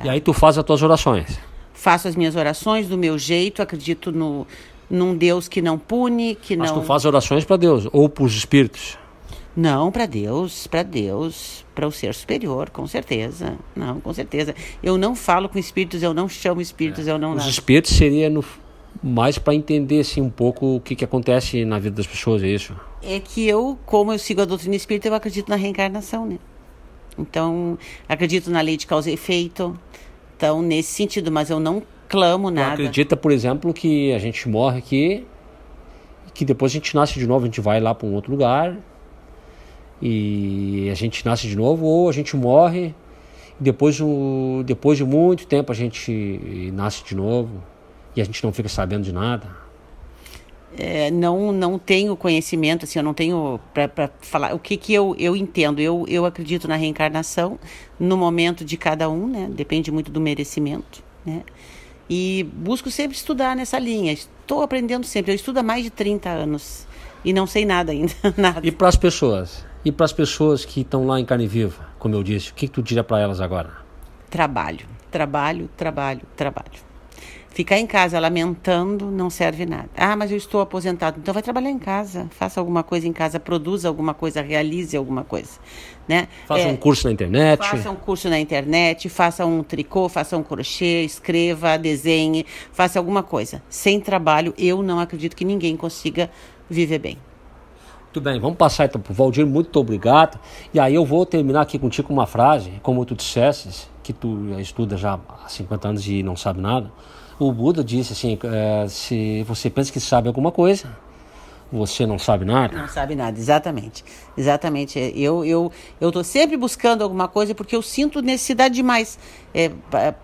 E aí tu faz as tuas orações. Faço as minhas orações do meu jeito, acredito no, num Deus que não pune, que Mas não. tu faz orações para Deus ou para os espíritos. Não, para Deus, para Deus, para o ser superior, com certeza. Não, com certeza. Eu não falo com espíritos, eu não chamo espíritos, eu não Os espíritos seria no, mais para entender assim um pouco o que, que acontece na vida das pessoas, é isso? É que eu, como eu sigo a doutrina espírita, eu acredito na reencarnação, né? Então, acredito na lei de causa e efeito. Então, nesse sentido, mas eu não clamo nada. acredita, por exemplo, que a gente morre aqui, que depois a gente nasce de novo, a gente vai lá para um outro lugar e a gente nasce de novo ou a gente morre. E depois, depois de muito tempo a gente nasce de novo e a gente não fica sabendo de nada. É, não não tenho conhecimento assim eu não tenho para falar o que que eu, eu entendo. Eu, eu acredito na reencarnação no momento de cada um né? Depende muito do merecimento né? E busco sempre estudar nessa linha. Estou aprendendo sempre. Eu estudo há mais de 30 anos e não sei nada ainda nada. E para as pessoas? E para as pessoas que estão lá em carne viva, como eu disse, o que, que tu diria para elas agora? trabalho trabalho trabalho trabalho Ficar em casa lamentando não serve nada. Ah, mas eu estou aposentado. Então vai trabalhar em casa, faça alguma coisa em casa, produza alguma coisa, realize alguma coisa, né? Faça É, um curso na internet. Faça um curso na internet, faça um tricô, faça um crochê, escreva, desenhe, faça alguma coisa. Sem trabalho, eu não acredito que ninguém consiga viver bem. Muito bem, vamos passar então para o Valdir, muito obrigado. E aí eu vou terminar aqui contigo com uma frase, como tu disseste, que tu estuda já há 50 anos e não sabe nada. O Buda disse assim, eh, se você pensa que sabe alguma coisa, você não sabe nada. Não sabe nada, exatamente. Exatamente. É, Eu eu eu tô sempre buscando alguma coisa porque eu sinto necessidade demais. É,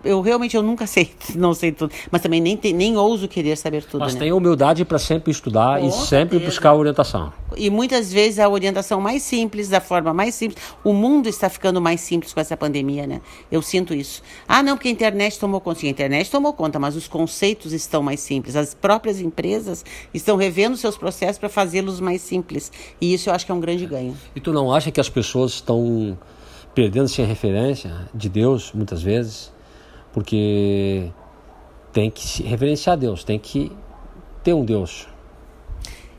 eu realmente eu nunca sei, não sei tudo, mas também nem nem ouso querer saber tudo, Mas né? tenha humildade para sempre estudar Com e sempre certeza. buscar orientação. E muitas vezes a orientação mais simples, da forma mais simples. O mundo está ficando mais simples com essa pandemia, né? Eu sinto isso. Ah, não, porque a internet tomou conta. Sim, a internet tomou conta, mas os conceitos estão mais simples. As próprias empresas estão revendo seus processos para fazê-los mais simples. E isso eu acho que é um grande ganho. E tu não acha que as pessoas estão perdendo-se a referência de Deus, muitas vezes? Porque tem que se reverenciar a Deus, tem que ter um Deus.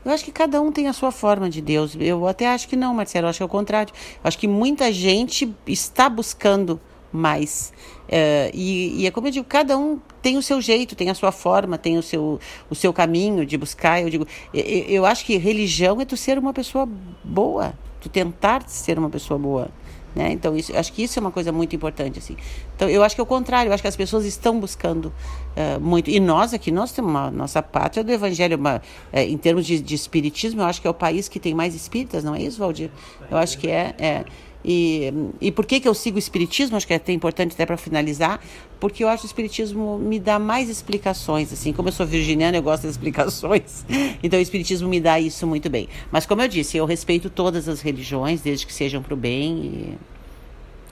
Eu acho que cada um tem a sua forma de Deus. Eu até acho que não, Marcelo. Eu acho que é o contrário. Eu acho que muita gente está buscando mais. É, e, e é como eu digo, cada um tem o seu jeito, tem a sua forma, tem o seu, o seu caminho de buscar. Eu digo, eu, eu acho que religião é tu ser uma pessoa boa, tu tentar ser uma pessoa boa. Né? Então, isso, acho que isso é uma coisa muito importante. Assim. Então, eu acho que é o contrário, eu acho que as pessoas estão buscando eh, muito. E nós aqui, nós temos uma nossa pátria do Evangelho, uma, eh, em termos de, de espiritismo, eu acho que é o país que tem mais espíritas, não é isso, Valdir? Eu acho que é. é. E, e por que, que eu sigo o Espiritismo? Acho que é até importante até para finalizar, porque eu acho que o Espiritismo me dá mais explicações. Assim, como eu sou virginiana, eu gosto das explicações. Então o Espiritismo me dá isso muito bem. Mas como eu disse, eu respeito todas as religiões, desde que sejam para o bem. E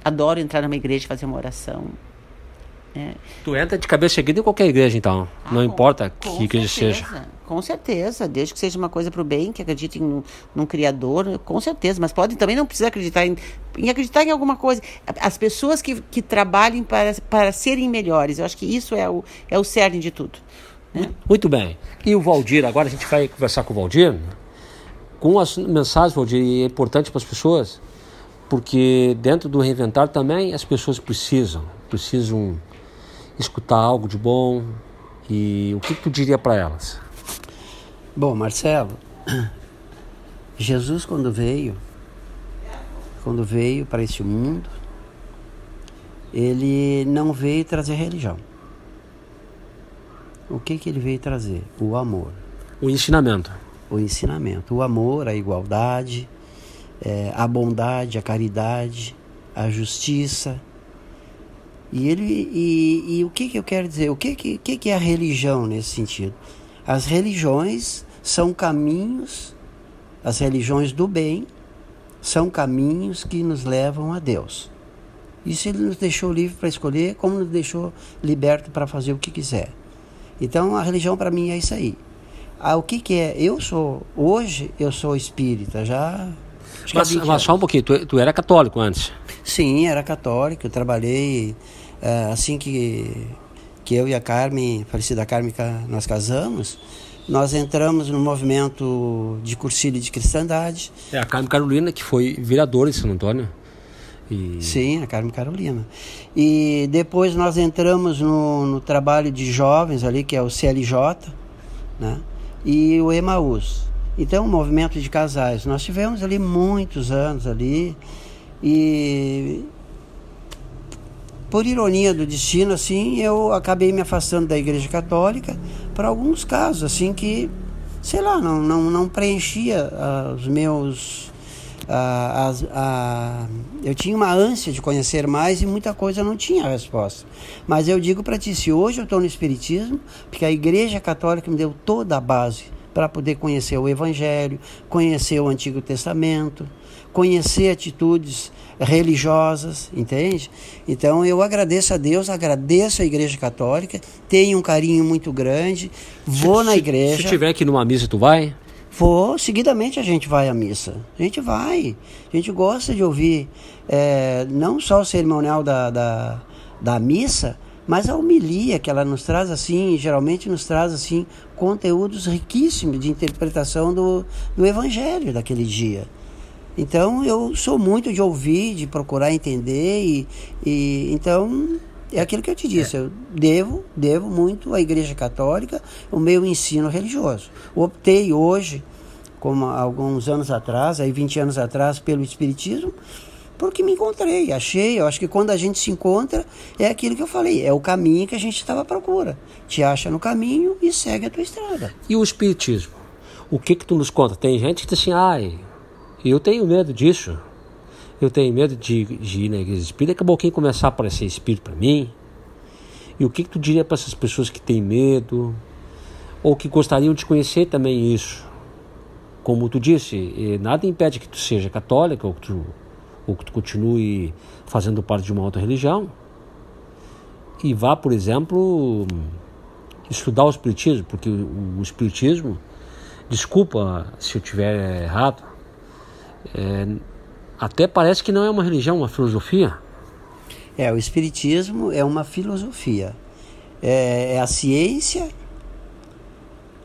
adoro entrar numa igreja e fazer uma oração. É. Tu entra de cabeça erguida em qualquer igreja, então. não Ah, importa com que igreja seja. Com certeza, desde que seja uma coisa para o bem, que acredite num, num Criador, com certeza. Mas podem também não precisar acreditar em, em acreditar em alguma coisa. As pessoas que, que trabalhem para, para serem melhores, eu acho que isso é o, é o cerne de tudo. né? Muito bem. E o Valdir, agora a gente vai conversar com o Valdir. Com as mensagens, Valdir, é importante para as pessoas, porque dentro do reinventar também as pessoas precisam, precisam escutar algo de bom. E o que tu diria para elas? Bom, Marcelo, Jesus quando veio, quando veio para este mundo, ele não veio trazer religião. O que que ele veio trazer? O amor, O ensinamento. o ensinamento, o amor, a igualdade, eh, a bondade, a caridade, a justiça. E ele e, e o que que eu quero dizer? O que que, que que é a religião nesse sentido? As religiões são caminhos, as religiões do bem são caminhos que nos levam a Deus. Isso ele nos deixou livre para escolher, como nos deixou liberto para fazer o que quiser. Então a religião para mim é isso aí. Ah, o que que é? Eu sou hoje eu sou espírita já. Mas, 20 mas só um pouquinho, tu, tu era católico antes. Sim, era católico. Eu trabalhei eh, assim que, que eu e a Carmen, falecida Carmen, ca- nós casamos. Nós entramos no movimento de cursilho de cristandade. É a Carmen Carolina, que foi vereadora em Santo Antônio. E Sim, a Carmen Carolina. E depois nós entramos no, no trabalho de jovens ali, que é o CLJ, né? e o Emaús. Então, um movimento de casais. Nós tivemos ali muitos anos ali e por ironia do destino, assim, eu acabei me afastando da Igreja Católica para alguns casos, assim, que, sei lá, não, não, não preenchia ah, os meus a, a, eu tinha uma ânsia de conhecer mais e muita coisa não tinha resposta. Mas eu digo para ti, se hoje eu estou no Espiritismo, porque a Igreja Católica me deu toda a base para poder conhecer o Evangelho, conhecer o Antigo Testamento, conhecer atitudes religiosas, entende? Então eu agradeço a Deus, agradeço a Igreja Católica, tenho um carinho muito grande, vou se, na igreja. Se, se tiver aqui numa missa, tu vai? Vou, seguidamente a gente vai à missa. A gente vai. A gente gosta de ouvir é, não só o cerimonial da, da, da missa, mas a homilia que ela nos traz assim, geralmente nos traz assim conteúdos riquíssimos de interpretação do, do evangelho daquele dia. Então eu sou muito de ouvir, de procurar entender e, e então é aquilo que eu te disse, é. eu devo, devo muito à Igreja Católica o meu ensino religioso. Optei hoje, como alguns anos atrás, aí 20 anos atrás, pelo Espiritismo, porque me encontrei, achei. Eu acho que quando a gente se encontra, é aquilo que eu falei, é o caminho que a gente estava à procura. Te acha no caminho e segue a tua estrada. E o Espiritismo? O que que tu nos conta? Tem gente que diz assim, ai, eu tenho medo disso. Eu tenho medo de, de ir na igreja espírita. Daqui a pouquinho começar a aparecer espírito para mim. E o que, que tu diria para essas pessoas que têm medo? Ou que gostariam de conhecer também isso? Como tu disse, nada impede que tu seja católica ou que tu, ou que tu continue fazendo parte de uma outra religião. E vá, por exemplo, estudar o Espiritismo, porque o, Espiritismo, desculpa se eu tiver errado, é, até parece que não é uma religião, uma filosofia. É, o Espiritismo é uma filosofia. É, é a ciência,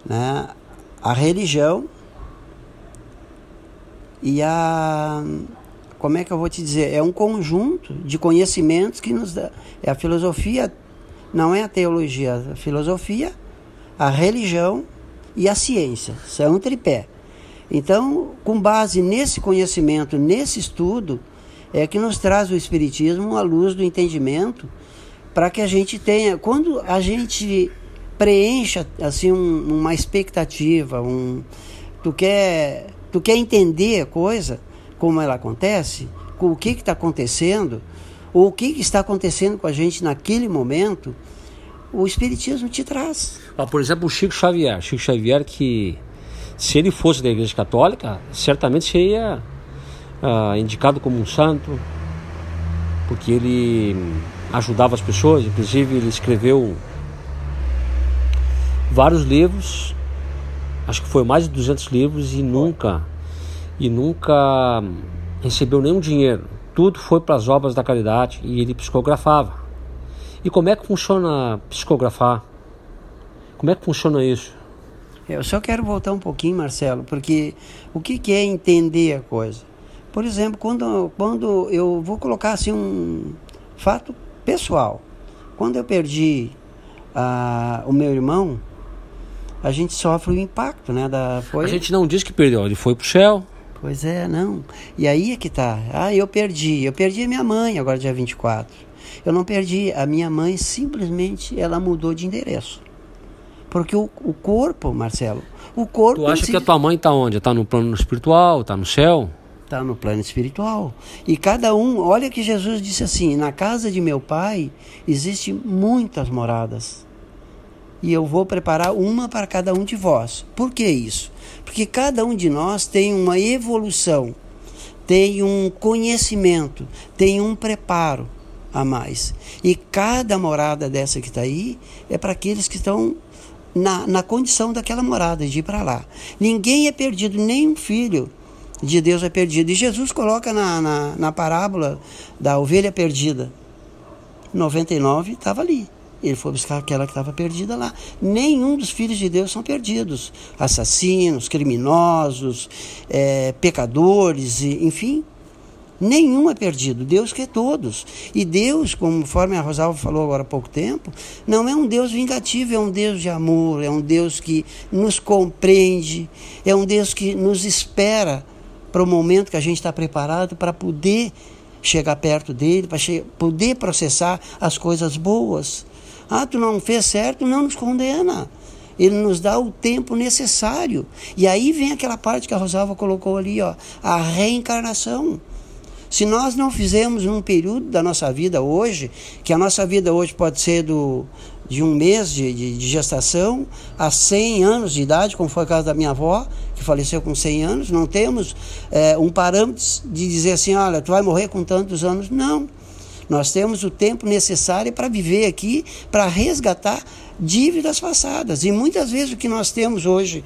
né, a religião e a. Como é que eu vou te dizer? É um conjunto de conhecimentos que nos dá. É a filosofia, não é a teologia, a filosofia, a religião e a ciência. São um tripé. Então, com base nesse conhecimento, nesse estudo, é que nos traz o Espiritismo a luz do entendimento para que a gente tenha, quando a gente preencha assim um, uma expectativa, um, tu quer, tu quer entender a coisa, como ela acontece, com o que está acontecendo, ou o que, que está acontecendo com a gente naquele momento, o Espiritismo te traz. Ah, por exemplo, o Chico Xavier. Chico Xavier que se ele fosse da Igreja Católica, certamente seria ah, indicado como um santo, porque ele ajudava as pessoas, inclusive ele escreveu vários livros, acho que foi mais de 200 livros e nunca e nunca recebeu nenhum dinheiro. Tudo foi para as obras da caridade e ele psicografava. E como é que funciona psicografar? Como é que funciona isso? Eu só quero voltar um pouquinho, Marcelo, porque o que, que é entender a coisa? Por exemplo, quando, quando eu vou colocar assim um fato pessoal. Quando eu perdi uh, o meu irmão, a gente sofre o impacto, né? Da, foi... A gente não diz que perdeu, ele foi pro céu. Pois é, não. E aí é que tá. Ah, eu perdi. Eu perdi a minha mãe agora dia 24. Eu não perdi. A minha mãe simplesmente ela mudou de endereço. Porque o, o corpo, Marcelo, o corpo. Tu acha que a tua mãe está onde? Está no plano espiritual? Está no céu? Está no plano espiritual. E cada um, olha que Jesus disse assim: na casa de meu pai existem muitas moradas. E eu vou preparar uma para cada um de vós. Por que isso? Porque cada um de nós tem uma evolução, tem um conhecimento, tem um preparo a mais. E cada morada dessa que está aí é para aqueles que estão na, na condição daquela morada, de ir para lá. Ninguém é perdido, nem um filho de Deus é perdido. E Jesus coloca na, na, na parábola da ovelha perdida. 99 estava ali. Ele foi buscar aquela que estava perdida lá. Nenhum dos filhos de Deus são perdidos. Assassinos, criminosos, é, pecadores, enfim. Nenhum é perdido, Deus quer todos. E Deus, conforme a Rosalva falou agora há pouco tempo, não é um Deus vingativo, é um Deus de amor, é um Deus que nos compreende, é um Deus que nos espera para o momento que a gente está preparado para poder chegar perto dele, para poder processar as coisas boas. Ah, tu não fez certo, não nos condena. Ele nos dá o tempo necessário. E aí vem aquela parte que a Rosalva colocou ali, ó, a reencarnação. Se nós não fizermos num período da nossa vida hoje, que a nossa vida hoje pode ser do, de um mês de, de, de, gestação a 100 anos de idade, como foi o caso da minha avó, que faleceu com 100 anos, não temos é, um parâmetro de dizer assim, olha, tu vai morrer com tantos anos. Não. Nós temos o tempo necessário para viver aqui, para resgatar dívidas passadas. E muitas vezes o que nós temos hoje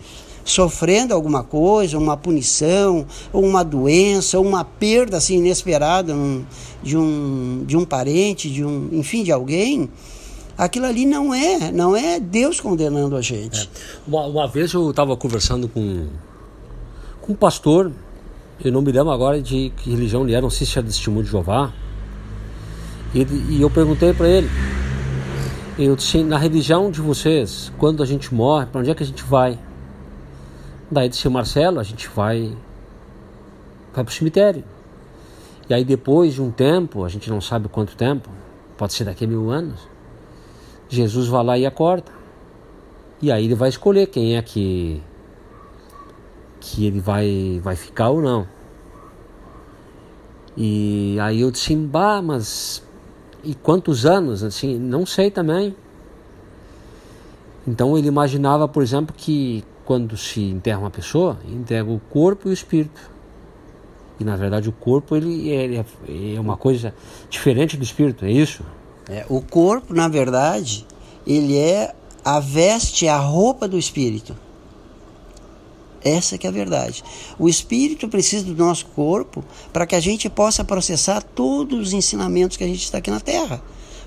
sofrendo alguma coisa, uma punição, ou uma doença, ou uma perda assim inesperada um, de, um, de um parente, de um, enfim, de alguém, aquilo ali não é, não é Deus condenando a gente. É. Uma, uma, vez eu estava conversando com, com um pastor, eu não me lembro agora de que religião ele era, não sei se era testemunho de Jeová, e, e eu perguntei para ele, eu disse, na religião de vocês, quando a gente morre, para onde é que a gente vai? Daí disse Marcelo, a gente vai vai para o cemitério. E aí depois de um tempo, a gente não sabe quanto tempo, pode ser daqui a mil anos, Jesus vai lá e acorda. E aí ele vai escolher quem é que que ele vai vai ficar ou não. E aí eu disse, bah, mas e quantos anos? Assim, não sei também. Então ele imaginava, por exemplo, que quando se enterra uma pessoa, enterra o corpo e o espírito. E na verdade o corpo ele é, é uma coisa diferente do espírito, é isso? É, o corpo, na verdade, ele é a veste, a roupa do espírito. Essa que é a verdade. O espírito precisa do nosso corpo para que a gente possa processar todos os ensinamentos que a gente está aqui na Terra.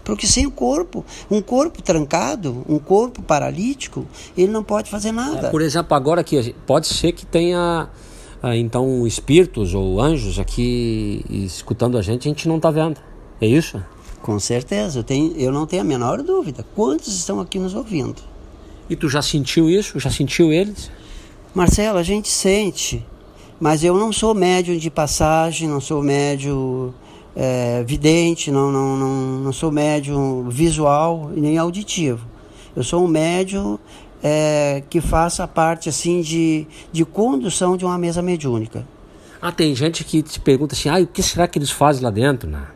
Porque sem o corpo, um corpo trancado, um corpo paralítico, ele não pode fazer nada. É, por exemplo, agora aqui, pode ser que tenha ah, então espíritos ou anjos aqui escutando a gente, a gente não está vendo. É isso? Com certeza, eu, tenho, eu não tenho a menor dúvida. Quantos estão aqui nos ouvindo? E tu já sentiu isso? Já sentiu eles? Marcelo, a gente sente, mas eu não sou médium de passagem, não sou médium é, vidente, não, não, não, não sou médium visual e nem auditivo. Eu sou um médium é, que faça parte assim de, de condução de uma mesa mediúnica. Ah, tem gente que te pergunta assim, ah, o que será que eles fazem lá dentro? Né?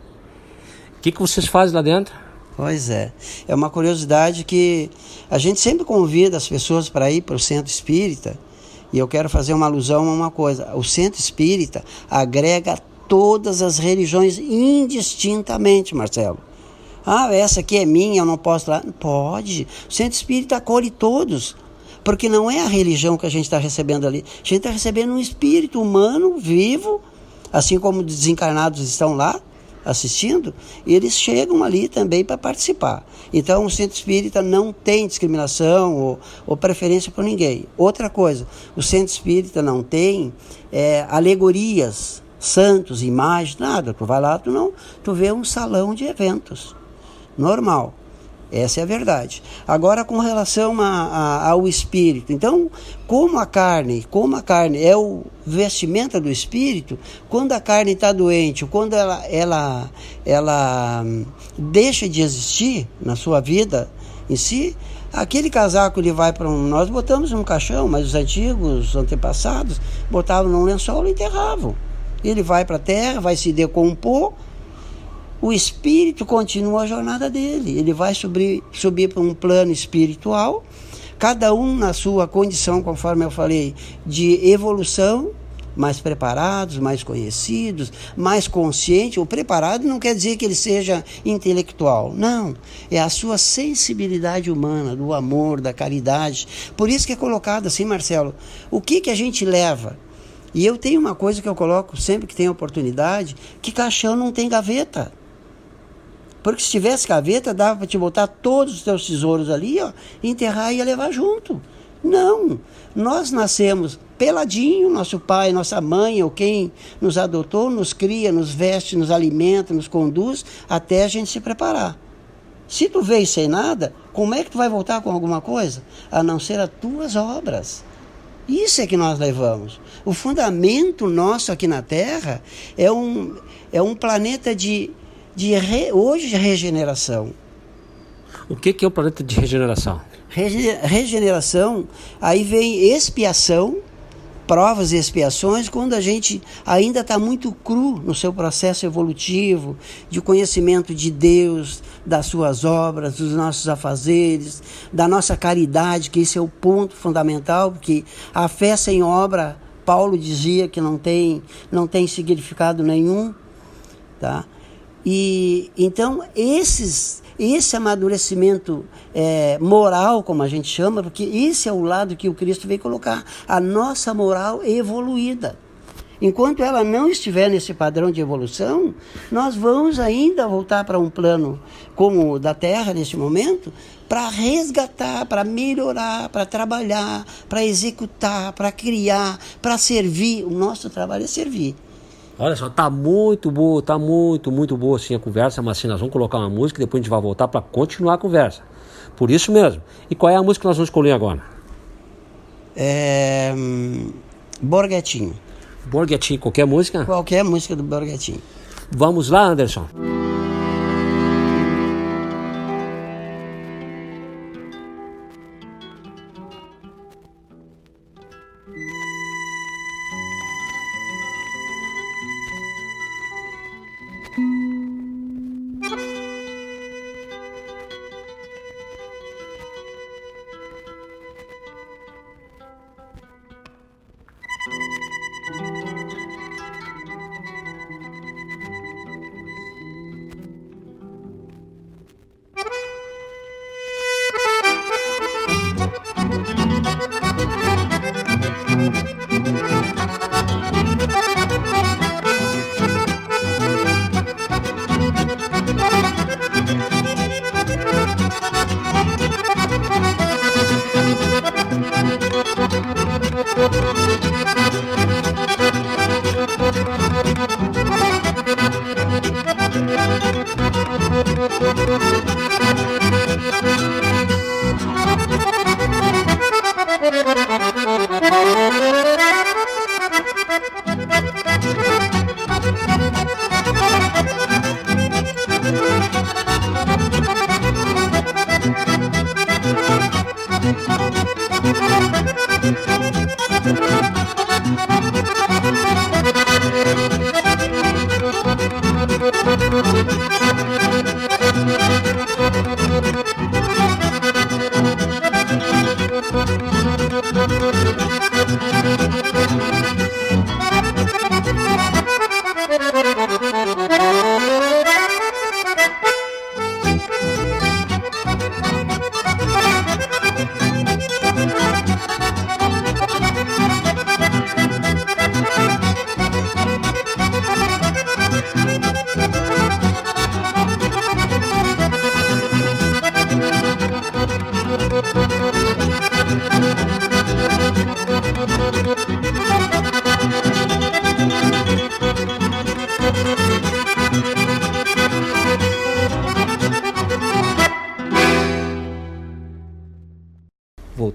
O que, que vocês fazem lá dentro? Pois é. É uma curiosidade que a gente sempre convida as pessoas para ir para o centro espírita. E eu quero fazer uma alusão a uma coisa. O centro espírita agrega todas as religiões indistintamente, Marcelo. Ah, essa aqui é minha, eu não posso lá. Pode. O centro espírita acolhe todos. Porque não é a religião que a gente está recebendo ali. A gente está recebendo um espírito humano vivo, assim como desencarnados estão lá assistindo, eles chegam ali também para participar. Então, o centro espírita não tem discriminação ou, ou preferência por ninguém. Outra coisa, o centro espírita não tem é, alegorias santos, imagens, nada. Tu vai lá, tu não, tu vê um salão de eventos. Normal. Essa é a verdade. Agora, com relação a, a, ao espírito, então, como a carne, como a carne é o vestimenta do espírito, quando a carne está doente, quando ela, ela, ela hum, deixa de existir na sua vida em si, aquele casaco ele vai para um. Nós botamos num caixão, mas os antigos antepassados botavam num lençol e enterravam ele vai para a terra, vai se decompor, o espírito continua a jornada dele. Ele vai subir, subir para um plano espiritual, cada um na sua condição, conforme eu falei, de evolução, mais preparados, mais conhecidos, mais consciente. O preparado não quer dizer que ele seja intelectual, não. É a sua sensibilidade humana, do amor, da caridade. Por isso que é colocado assim, Marcelo. O que, que a gente leva? E eu tenho uma coisa que eu coloco sempre que tem oportunidade, que caixão não tem gaveta. Porque se tivesse gaveta, dava para te botar todos os teus tesouros ali, ó, enterrar e ia levar junto. Não, nós nascemos peladinho, nosso pai, nossa mãe ou quem nos adotou, nos cria, nos veste, nos alimenta, nos conduz até a gente se preparar. Se tu veio sem nada, como é que tu vai voltar com alguma coisa? A não ser as tuas obras. Isso é que nós levamos. O fundamento nosso aqui na Terra é um, é um planeta de, de re, hoje de regeneração. O que, que é o planeta de regeneração? Rege- Regeneração, aí vem expiação, provas e expiações, quando a gente ainda está muito cru no seu processo evolutivo, de conhecimento de Deus, das suas obras, dos nossos afazeres, da nossa caridade, que esse é o ponto fundamental, porque a fé sem obra, Paulo dizia que não tem, não tem significado nenhum tá? E então esses esse amadurecimento é, moral, como a gente chama, porque esse é o lado que o Cristo veio colocar, a nossa moral evoluída. Enquanto ela não estiver nesse padrão de evolução, nós vamos ainda voltar para um plano como o da Terra neste momento, para resgatar, para melhorar, para trabalhar, para executar, para criar, para servir. O nosso trabalho é servir. Olha só, tá muito boa, tá muito, muito boa assim a conversa, mas assim, nós vamos colocar uma música e depois a gente vai voltar para continuar a conversa. Por isso mesmo. E qual é a música que nós vamos escolher agora? É, Borghetinho. Borghetti, qualquer música? Qualquer música do Borghetinho. Vamos lá, Anderson.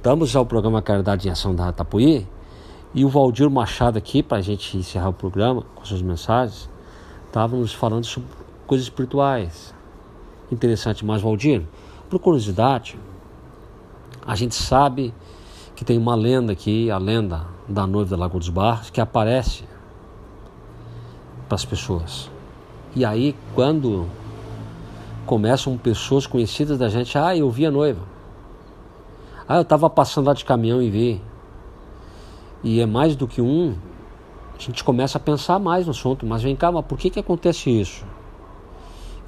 Voltamos ao programa Caridade em Ação da Tapuí e o Valdir Machado aqui, para a gente encerrar o programa com suas mensagens, estava nos falando sobre coisas espirituais. Interessante, mas Valdir, por curiosidade, a gente sabe que tem uma lenda aqui, a lenda da noiva da Lagoa dos Barros, que aparece para as pessoas. E aí, quando começam pessoas conhecidas da gente, ah, eu vi a noiva. Ah, eu estava passando lá de caminhão e vi. E é mais do que um, a gente começa a pensar mais no assunto. Mas vem cá, mas por que, que acontece isso?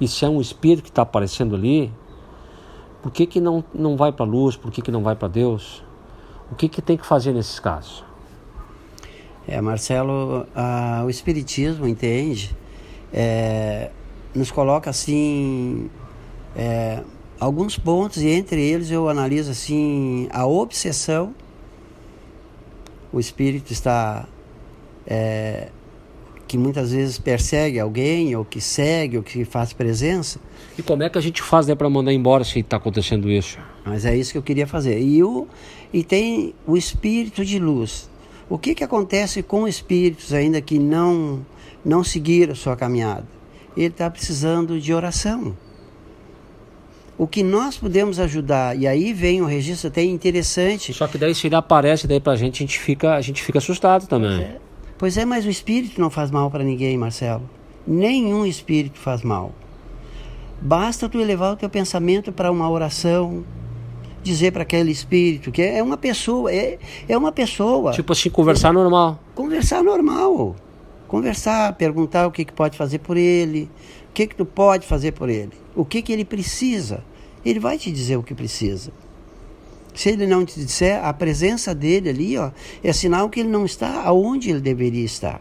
E se é um espírito que está aparecendo ali, por que, que não, não vai para a luz? Por que, que não vai para Deus? O que, que tem que fazer nesses casos? É, Marcelo, a, o Espiritismo, entende, é, nos coloca assim é, alguns pontos e entre eles eu analiso assim a obsessão. O espírito está é, que muitas vezes persegue alguém ou que segue ou que faz presença. E como é que a gente faz né, para mandar embora se está acontecendo isso? Mas é isso que eu queria fazer. E, o, e tem o espírito de luz. O que, que acontece com espíritos ainda que não, não seguiram a sua caminhada? Ele está precisando de oração. O que nós podemos ajudar, e aí vem um registro até interessante. Só que daí se ele aparece daí pra gente, a gente fica, a gente fica assustado também. Pois é, mas o espírito não faz mal para ninguém, Marcelo. Nenhum espírito faz mal. Basta tu elevar o teu pensamento para uma oração, dizer para aquele espírito que é uma pessoa, é, é uma pessoa. Tipo assim, conversar normal. Conversar normal. Conversar, perguntar o que, que pode fazer por ele, o que, que tu pode fazer por ele, o que, que ele precisa. Ele vai te dizer o que precisa. Se ele não te disser, a presença dele ali ó, é sinal que ele não está aonde ele deveria estar.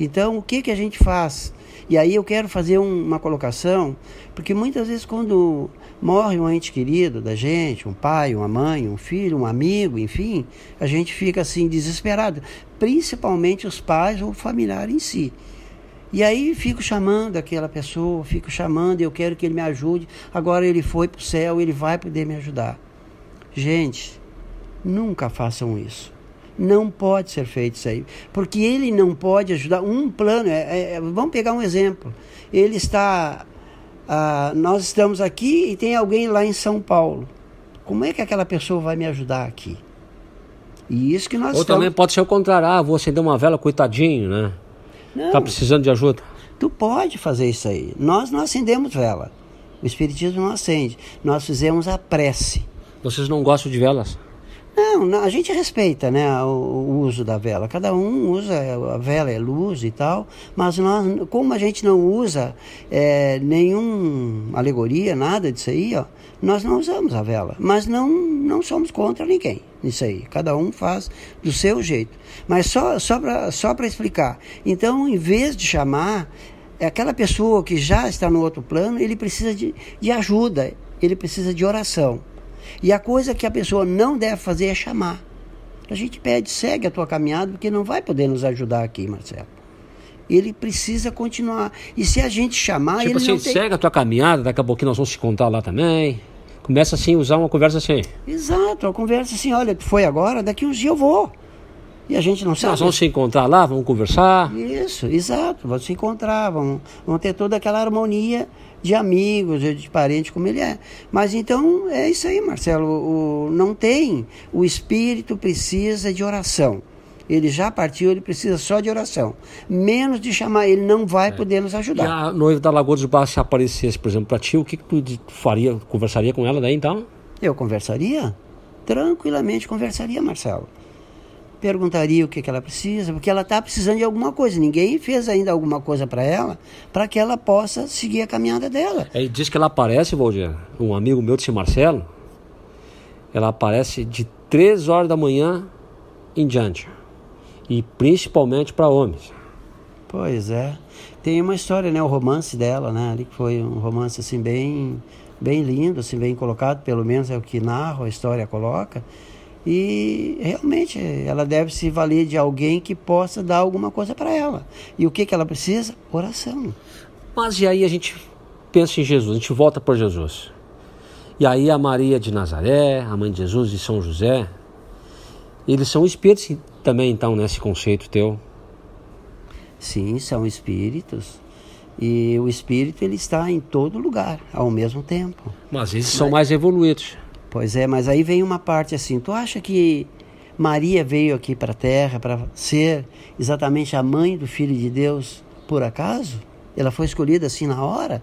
Então, o que, que a gente faz? E aí eu quero fazer um, uma colocação, porque muitas vezes quando morre um ente querido da gente, um pai, uma mãe, um filho, um amigo, enfim, a gente fica assim desesperado, principalmente os pais ou o familiar em si. E aí fico chamando aquela pessoa, fico chamando, eu quero que ele me ajude. Agora ele foi para o céu, ele vai poder me ajudar. Gente, nunca façam isso. Não pode ser feito isso aí. Porque ele não pode ajudar. Um plano, é, é, vamos pegar um exemplo. Ele está. Ah, nós estamos aqui e tem alguém lá em São Paulo. Como é que aquela pessoa vai me ajudar aqui? E isso que nós Ou estamos... também pode ser o contrário, ah, vou acender uma vela, coitadinho, né? Não, Tá precisando de ajuda. tu pode fazer isso aí. Nós não acendemos vela. O Espiritismo não acende. Nós fizemos a prece. Vocês não gostam de velas? Não, a gente respeita né, o, o uso da vela. Cada um usa, a vela é luz e tal, mas nós, como a gente não usa é, nenhum alegoria, nada disso aí, ó, nós não usamos a vela. Mas não, não somos contra ninguém nisso aí. Cada um faz do seu jeito. Mas só, só para só explicar. Então, em vez de chamar, é aquela pessoa que já está no outro plano, ele precisa de, de ajuda, ele precisa de oração. E a coisa que a pessoa não deve fazer é chamar. A gente pede, segue a tua caminhada, porque não vai poder nos ajudar aqui, Marcelo. Ele precisa continuar. E se a gente chamar, tipo ele assim, não tem... segue a tua caminhada, daqui a pouquinho nós vamos se contar lá também. Começa assim, usar uma conversa assim. Exato, a conversa assim, olha, foi agora, daqui uns dias eu vou. E a gente não sabe. Nós vamos se encontrar lá, vamos conversar. Isso, exato. Vão se encontrar, vão, vão ter toda aquela harmonia de amigos, de parentes, como ele é. Mas então é isso aí, Marcelo. O, não tem. O espírito precisa de oração. Ele já partiu, ele precisa só de oração. Menos de chamar, ele não vai poder nos E ajudar. a noiva da Lagoa dos Barros, se aparecesse, por exemplo, pra ti, o que, que tu faria? Conversaria com ela daí então? Eu conversaria? Tranquilamente conversaria, Marcelo. Perguntaria o que, que ela precisa, porque ela está precisando de alguma coisa. Ninguém fez ainda alguma coisa para ela, para que ela possa seguir a caminhada dela. Aí diz que ela aparece, Valdir, um amigo meu disse Marcelo, ela aparece de 3 horas da manhã em diante. E principalmente para homens. Pois é. Tem uma história, né? O romance dela, né? Ali que foi um romance assim bem, bem lindo, assim bem colocado, pelo menos é o que narra a história coloca. E realmente ela deve se valer de alguém que possa dar alguma coisa para ela. E o que que ela precisa? Oração. Mas e aí a gente pensa em Jesus, a gente volta para Jesus. E aí a Maria de Nazaré, a mãe de Jesus e São José, eles são espíritos também então nesse conceito teu. Sim, são espíritos. E o espírito ele está em todo lugar ao mesmo tempo. Mas eles são mais evoluídos. Pois é, mas aí vem uma parte assim. Tu acha que Maria veio aqui para a Terra para ser exatamente a mãe do Filho de Deus por acaso? Ela foi escolhida assim na hora?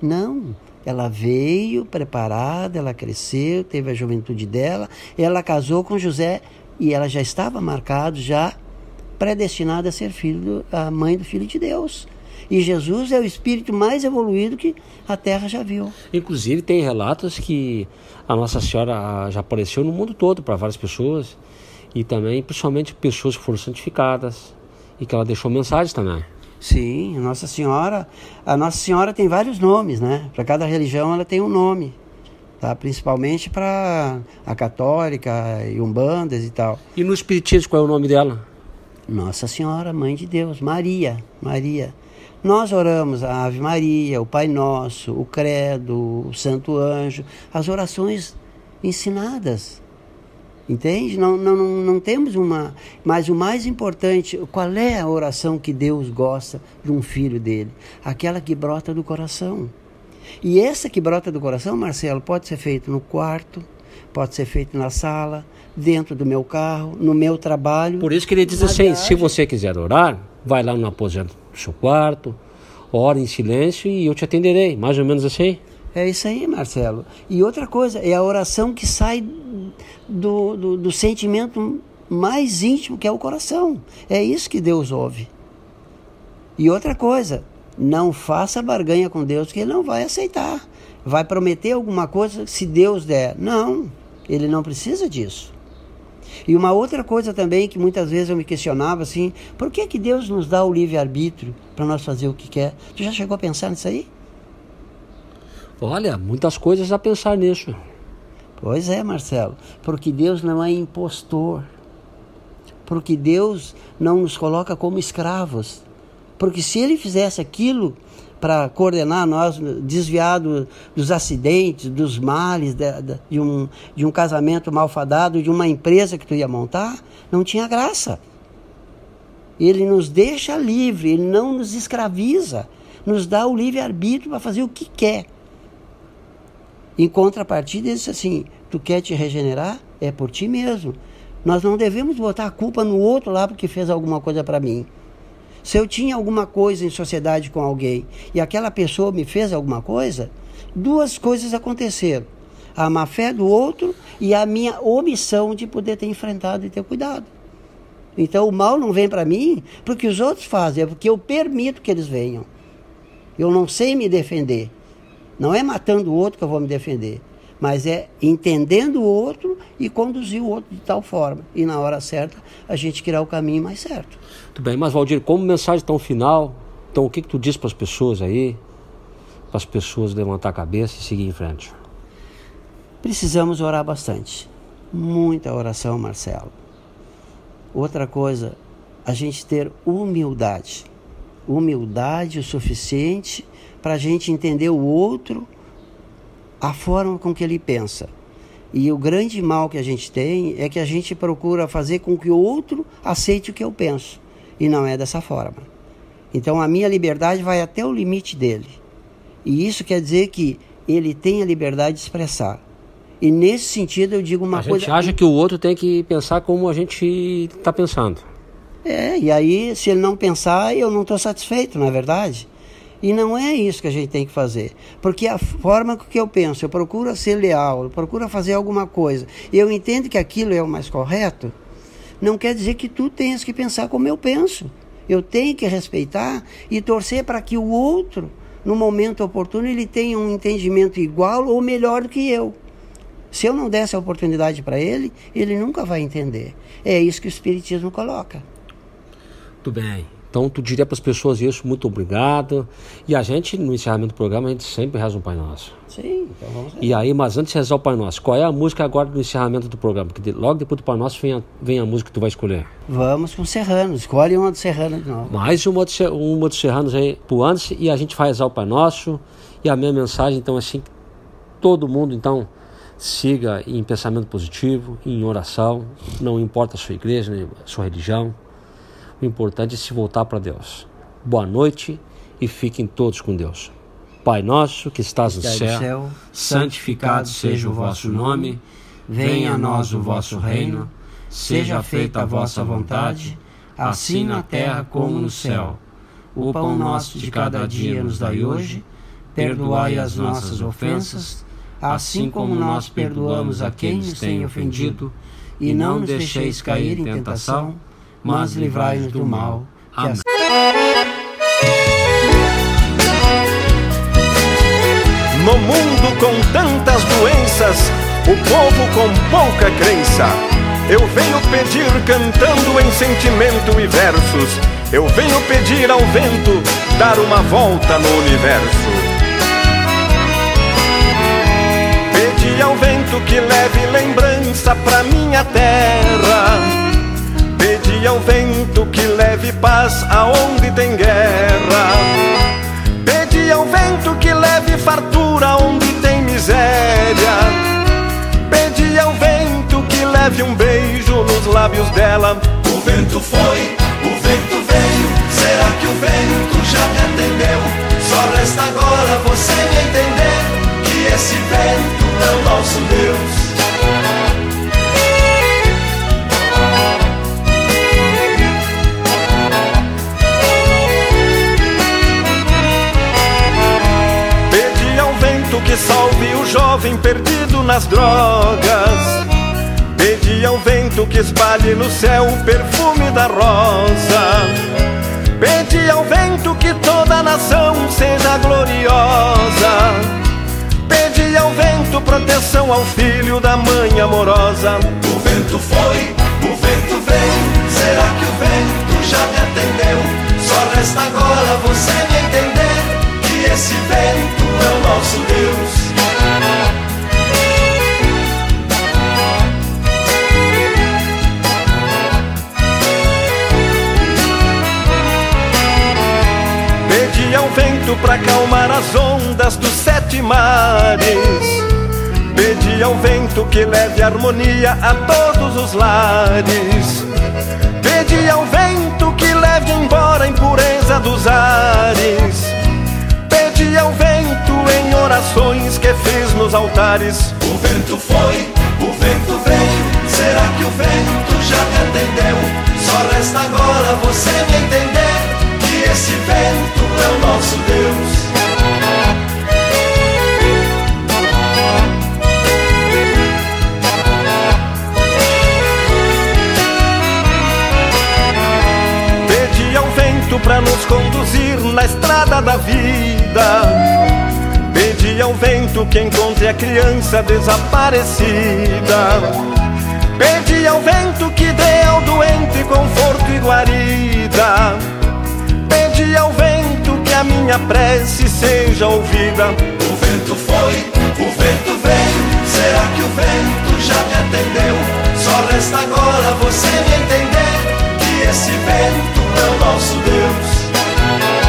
Não. Ela veio preparada, ela cresceu, teve a juventude dela, ela casou com José e ela já estava marcado, já predestinada a ser filho, do- a mãe do Filho de Deus. E Jesus é o espírito mais evoluído que a Terra já viu. Inclusive tem relatos que a Nossa Senhora já apareceu no mundo todo para várias pessoas e também principalmente pessoas que foram santificadas e que ela deixou mensagens também. Sim, Nossa Senhora. A Nossa Senhora tem vários nomes, né? Para cada religião ela tem um nome, tá? Principalmente para a católica e umbandas e tal. E no espiritismo qual é o nome dela? Nossa Senhora, Mãe de Deus, Maria, Maria. Nós oramos a Ave Maria, o Pai Nosso, o Credo, o Santo Anjo, as orações ensinadas. Entende? Não, não, não, temos uma. Mas o mais importante, qual é a oração que Deus gosta de um filho dele? Aquela que brota do coração. E essa que brota do coração, Marcelo, pode ser feito no quarto, pode ser feito na sala, dentro do meu carro, no meu trabalho. Por isso que ele diz assim: se você quiser orar, vai lá no aposento do seu quarto, ora em silêncio e eu te atenderei. Mais ou menos assim. É isso aí, Marcelo. E outra coisa, é a oração que sai do, do, do sentimento mais íntimo, que é o coração. É isso que Deus ouve. E outra coisa, não faça barganha com Deus, que Ele não vai aceitar. Vai prometer alguma coisa se Deus der. Não, Ele não precisa disso. E uma outra coisa também que muitas vezes eu me questionava assim, por que, que Deus nos dá o livre-arbítrio para nós fazer o que quer? Tu já chegou a pensar nisso aí? Olha, muitas coisas a pensar nisso. Pois é, Marcelo, porque Deus não é impostor. Porque Deus não nos coloca como escravos. Porque se ele fizesse aquilo para coordenar nós, desviar do, dos acidentes, dos males, de, de, de, um, de um casamento malfadado, de uma empresa que tu ia montar, não tinha graça. Ele nos deixa livre, ele não nos escraviza, nos dá o livre-arbítrio para fazer o que quer. Em contrapartida, ele disse assim: tu quer te regenerar? É por ti mesmo. Nós não devemos botar a culpa no outro lá porque fez alguma coisa para mim. Se eu tinha alguma coisa em sociedade com alguém e aquela pessoa me fez alguma coisa, duas coisas aconteceram: a má fé do outro e a minha omissão de poder ter enfrentado e ter cuidado. Então o mal não vem para mim porque os outros fazem, é porque eu permito que eles venham. Eu não sei me defender. Não é matando o outro que eu vou me defender, mas é entendendo o outro e conduzir o outro de tal forma. E na hora certa, a gente criar o caminho mais certo. Muito bem, mas Valdir, como mensagem tão final, então o que, que tu diz para as pessoas aí, para as pessoas levantar a cabeça e seguir em frente? Precisamos orar bastante. Muita oração, Marcelo. Outra coisa, a gente ter humildade. Humildade o suficiente para a gente entender o outro, a forma com que ele pensa. E o grande mal que a gente tem é que a gente procura fazer com que o outro aceite o que eu penso. E não é dessa forma. Então a minha liberdade vai até o limite dele. E isso quer dizer que ele tem a liberdade de expressar. E nesse sentido eu digo uma a coisa. gente acha que o outro tem que pensar como a gente está pensando. É, e aí se ele não pensar, eu não estou satisfeito, não é verdade? E não é isso que a gente tem que fazer. Porque a forma que eu penso, eu procuro ser leal, eu procuro fazer alguma coisa, e eu entendo que aquilo é o mais correto, não quer dizer que tu tenhas que pensar como eu penso. Eu tenho que respeitar e torcer para que o outro, no momento oportuno, ele tenha um entendimento igual ou melhor do que eu. Se eu não der essa oportunidade para ele, ele nunca vai entender. É isso que o Espiritismo coloca. Muito bem. Então tu diria para as pessoas isso, muito obrigado. E a gente, no encerramento do programa, a gente sempre reza um Pai Nosso. Sim, então vamos E aí, mas antes de rezar o Pai Nosso, qual é a música agora do encerramento do programa? Porque logo depois do Pai Nosso vem a, vem a música que tu vai escolher. Vamos com Serranos. Escolhe uma do Serrano de novo. Mais uma dos, Ser- uma dos Serranos aí pro antes e a gente vai rezar o Pai Nosso. E a minha mensagem, então, assim, que todo mundo, então, siga em pensamento positivo, em oração, não importa a sua igreja, nem a sua religião. O importante é se voltar para Deus. Boa noite e fiquem todos com Deus. Pai nosso que estás no céu, céu, santificado seja o vosso nome. Venha a nós o vosso reino. Seja feita a vossa vontade, assim na terra como no céu. O pão nosso de cada dia nos dai hoje. Perdoai as nossas ofensas, assim como nós perdoamos a quem nos tem ofendido. E não nos deixeis cair em tentação, mas livrai-nos do mal. Amém. No mundo com tantas doenças, o povo com pouca crença. Eu venho pedir cantando em sentimento e versos. Eu venho pedir ao vento dar uma volta no universo. Pedi ao vento que leve lembrança pra minha terra. Pedi ao vento que leve paz aonde tem guerra. Pedi ao vento que leve fartura onde tem miséria. Pedi ao vento que leve um beijo nos lábios dela. O vento foi, o vento veio. Será que o vento já me atendeu? Só resta agora você me entender que esse vento é o nosso Deus. Jovem perdido nas drogas. Pedi ao vento que espalhe no céu o perfume da rosa. Pedi ao vento que toda a nação seja gloriosa. Pedi ao vento proteção ao filho da mãe amorosa. O vento foi, o vento veio. Será que o vento já me atendeu? Só resta agora você me entender que esse vento é o nosso Deus. Pedi ao vento pra acalmar as ondas dos sete mares. Pedi ao vento que leve harmonia a todos os lares. Pedi ao vento que leve embora a impureza dos ares. Pedi ao vento em orações que fiz nos altares. O vento foi, o vento veio. Será que o vento já me atendeu? Só resta agora você me entender esse vento é o nosso Deus. Pedi ao vento pra nos conduzir na estrada da vida. Pedi ao vento que encontre a criança desaparecida. Pedi ao vento que dê ao doente conforto e guarida. Pedi ao vento que a minha prece seja ouvida. O vento foi, o vento veio. Será que o vento já me atendeu? Só resta agora você me entender que esse vento é o nosso Deus.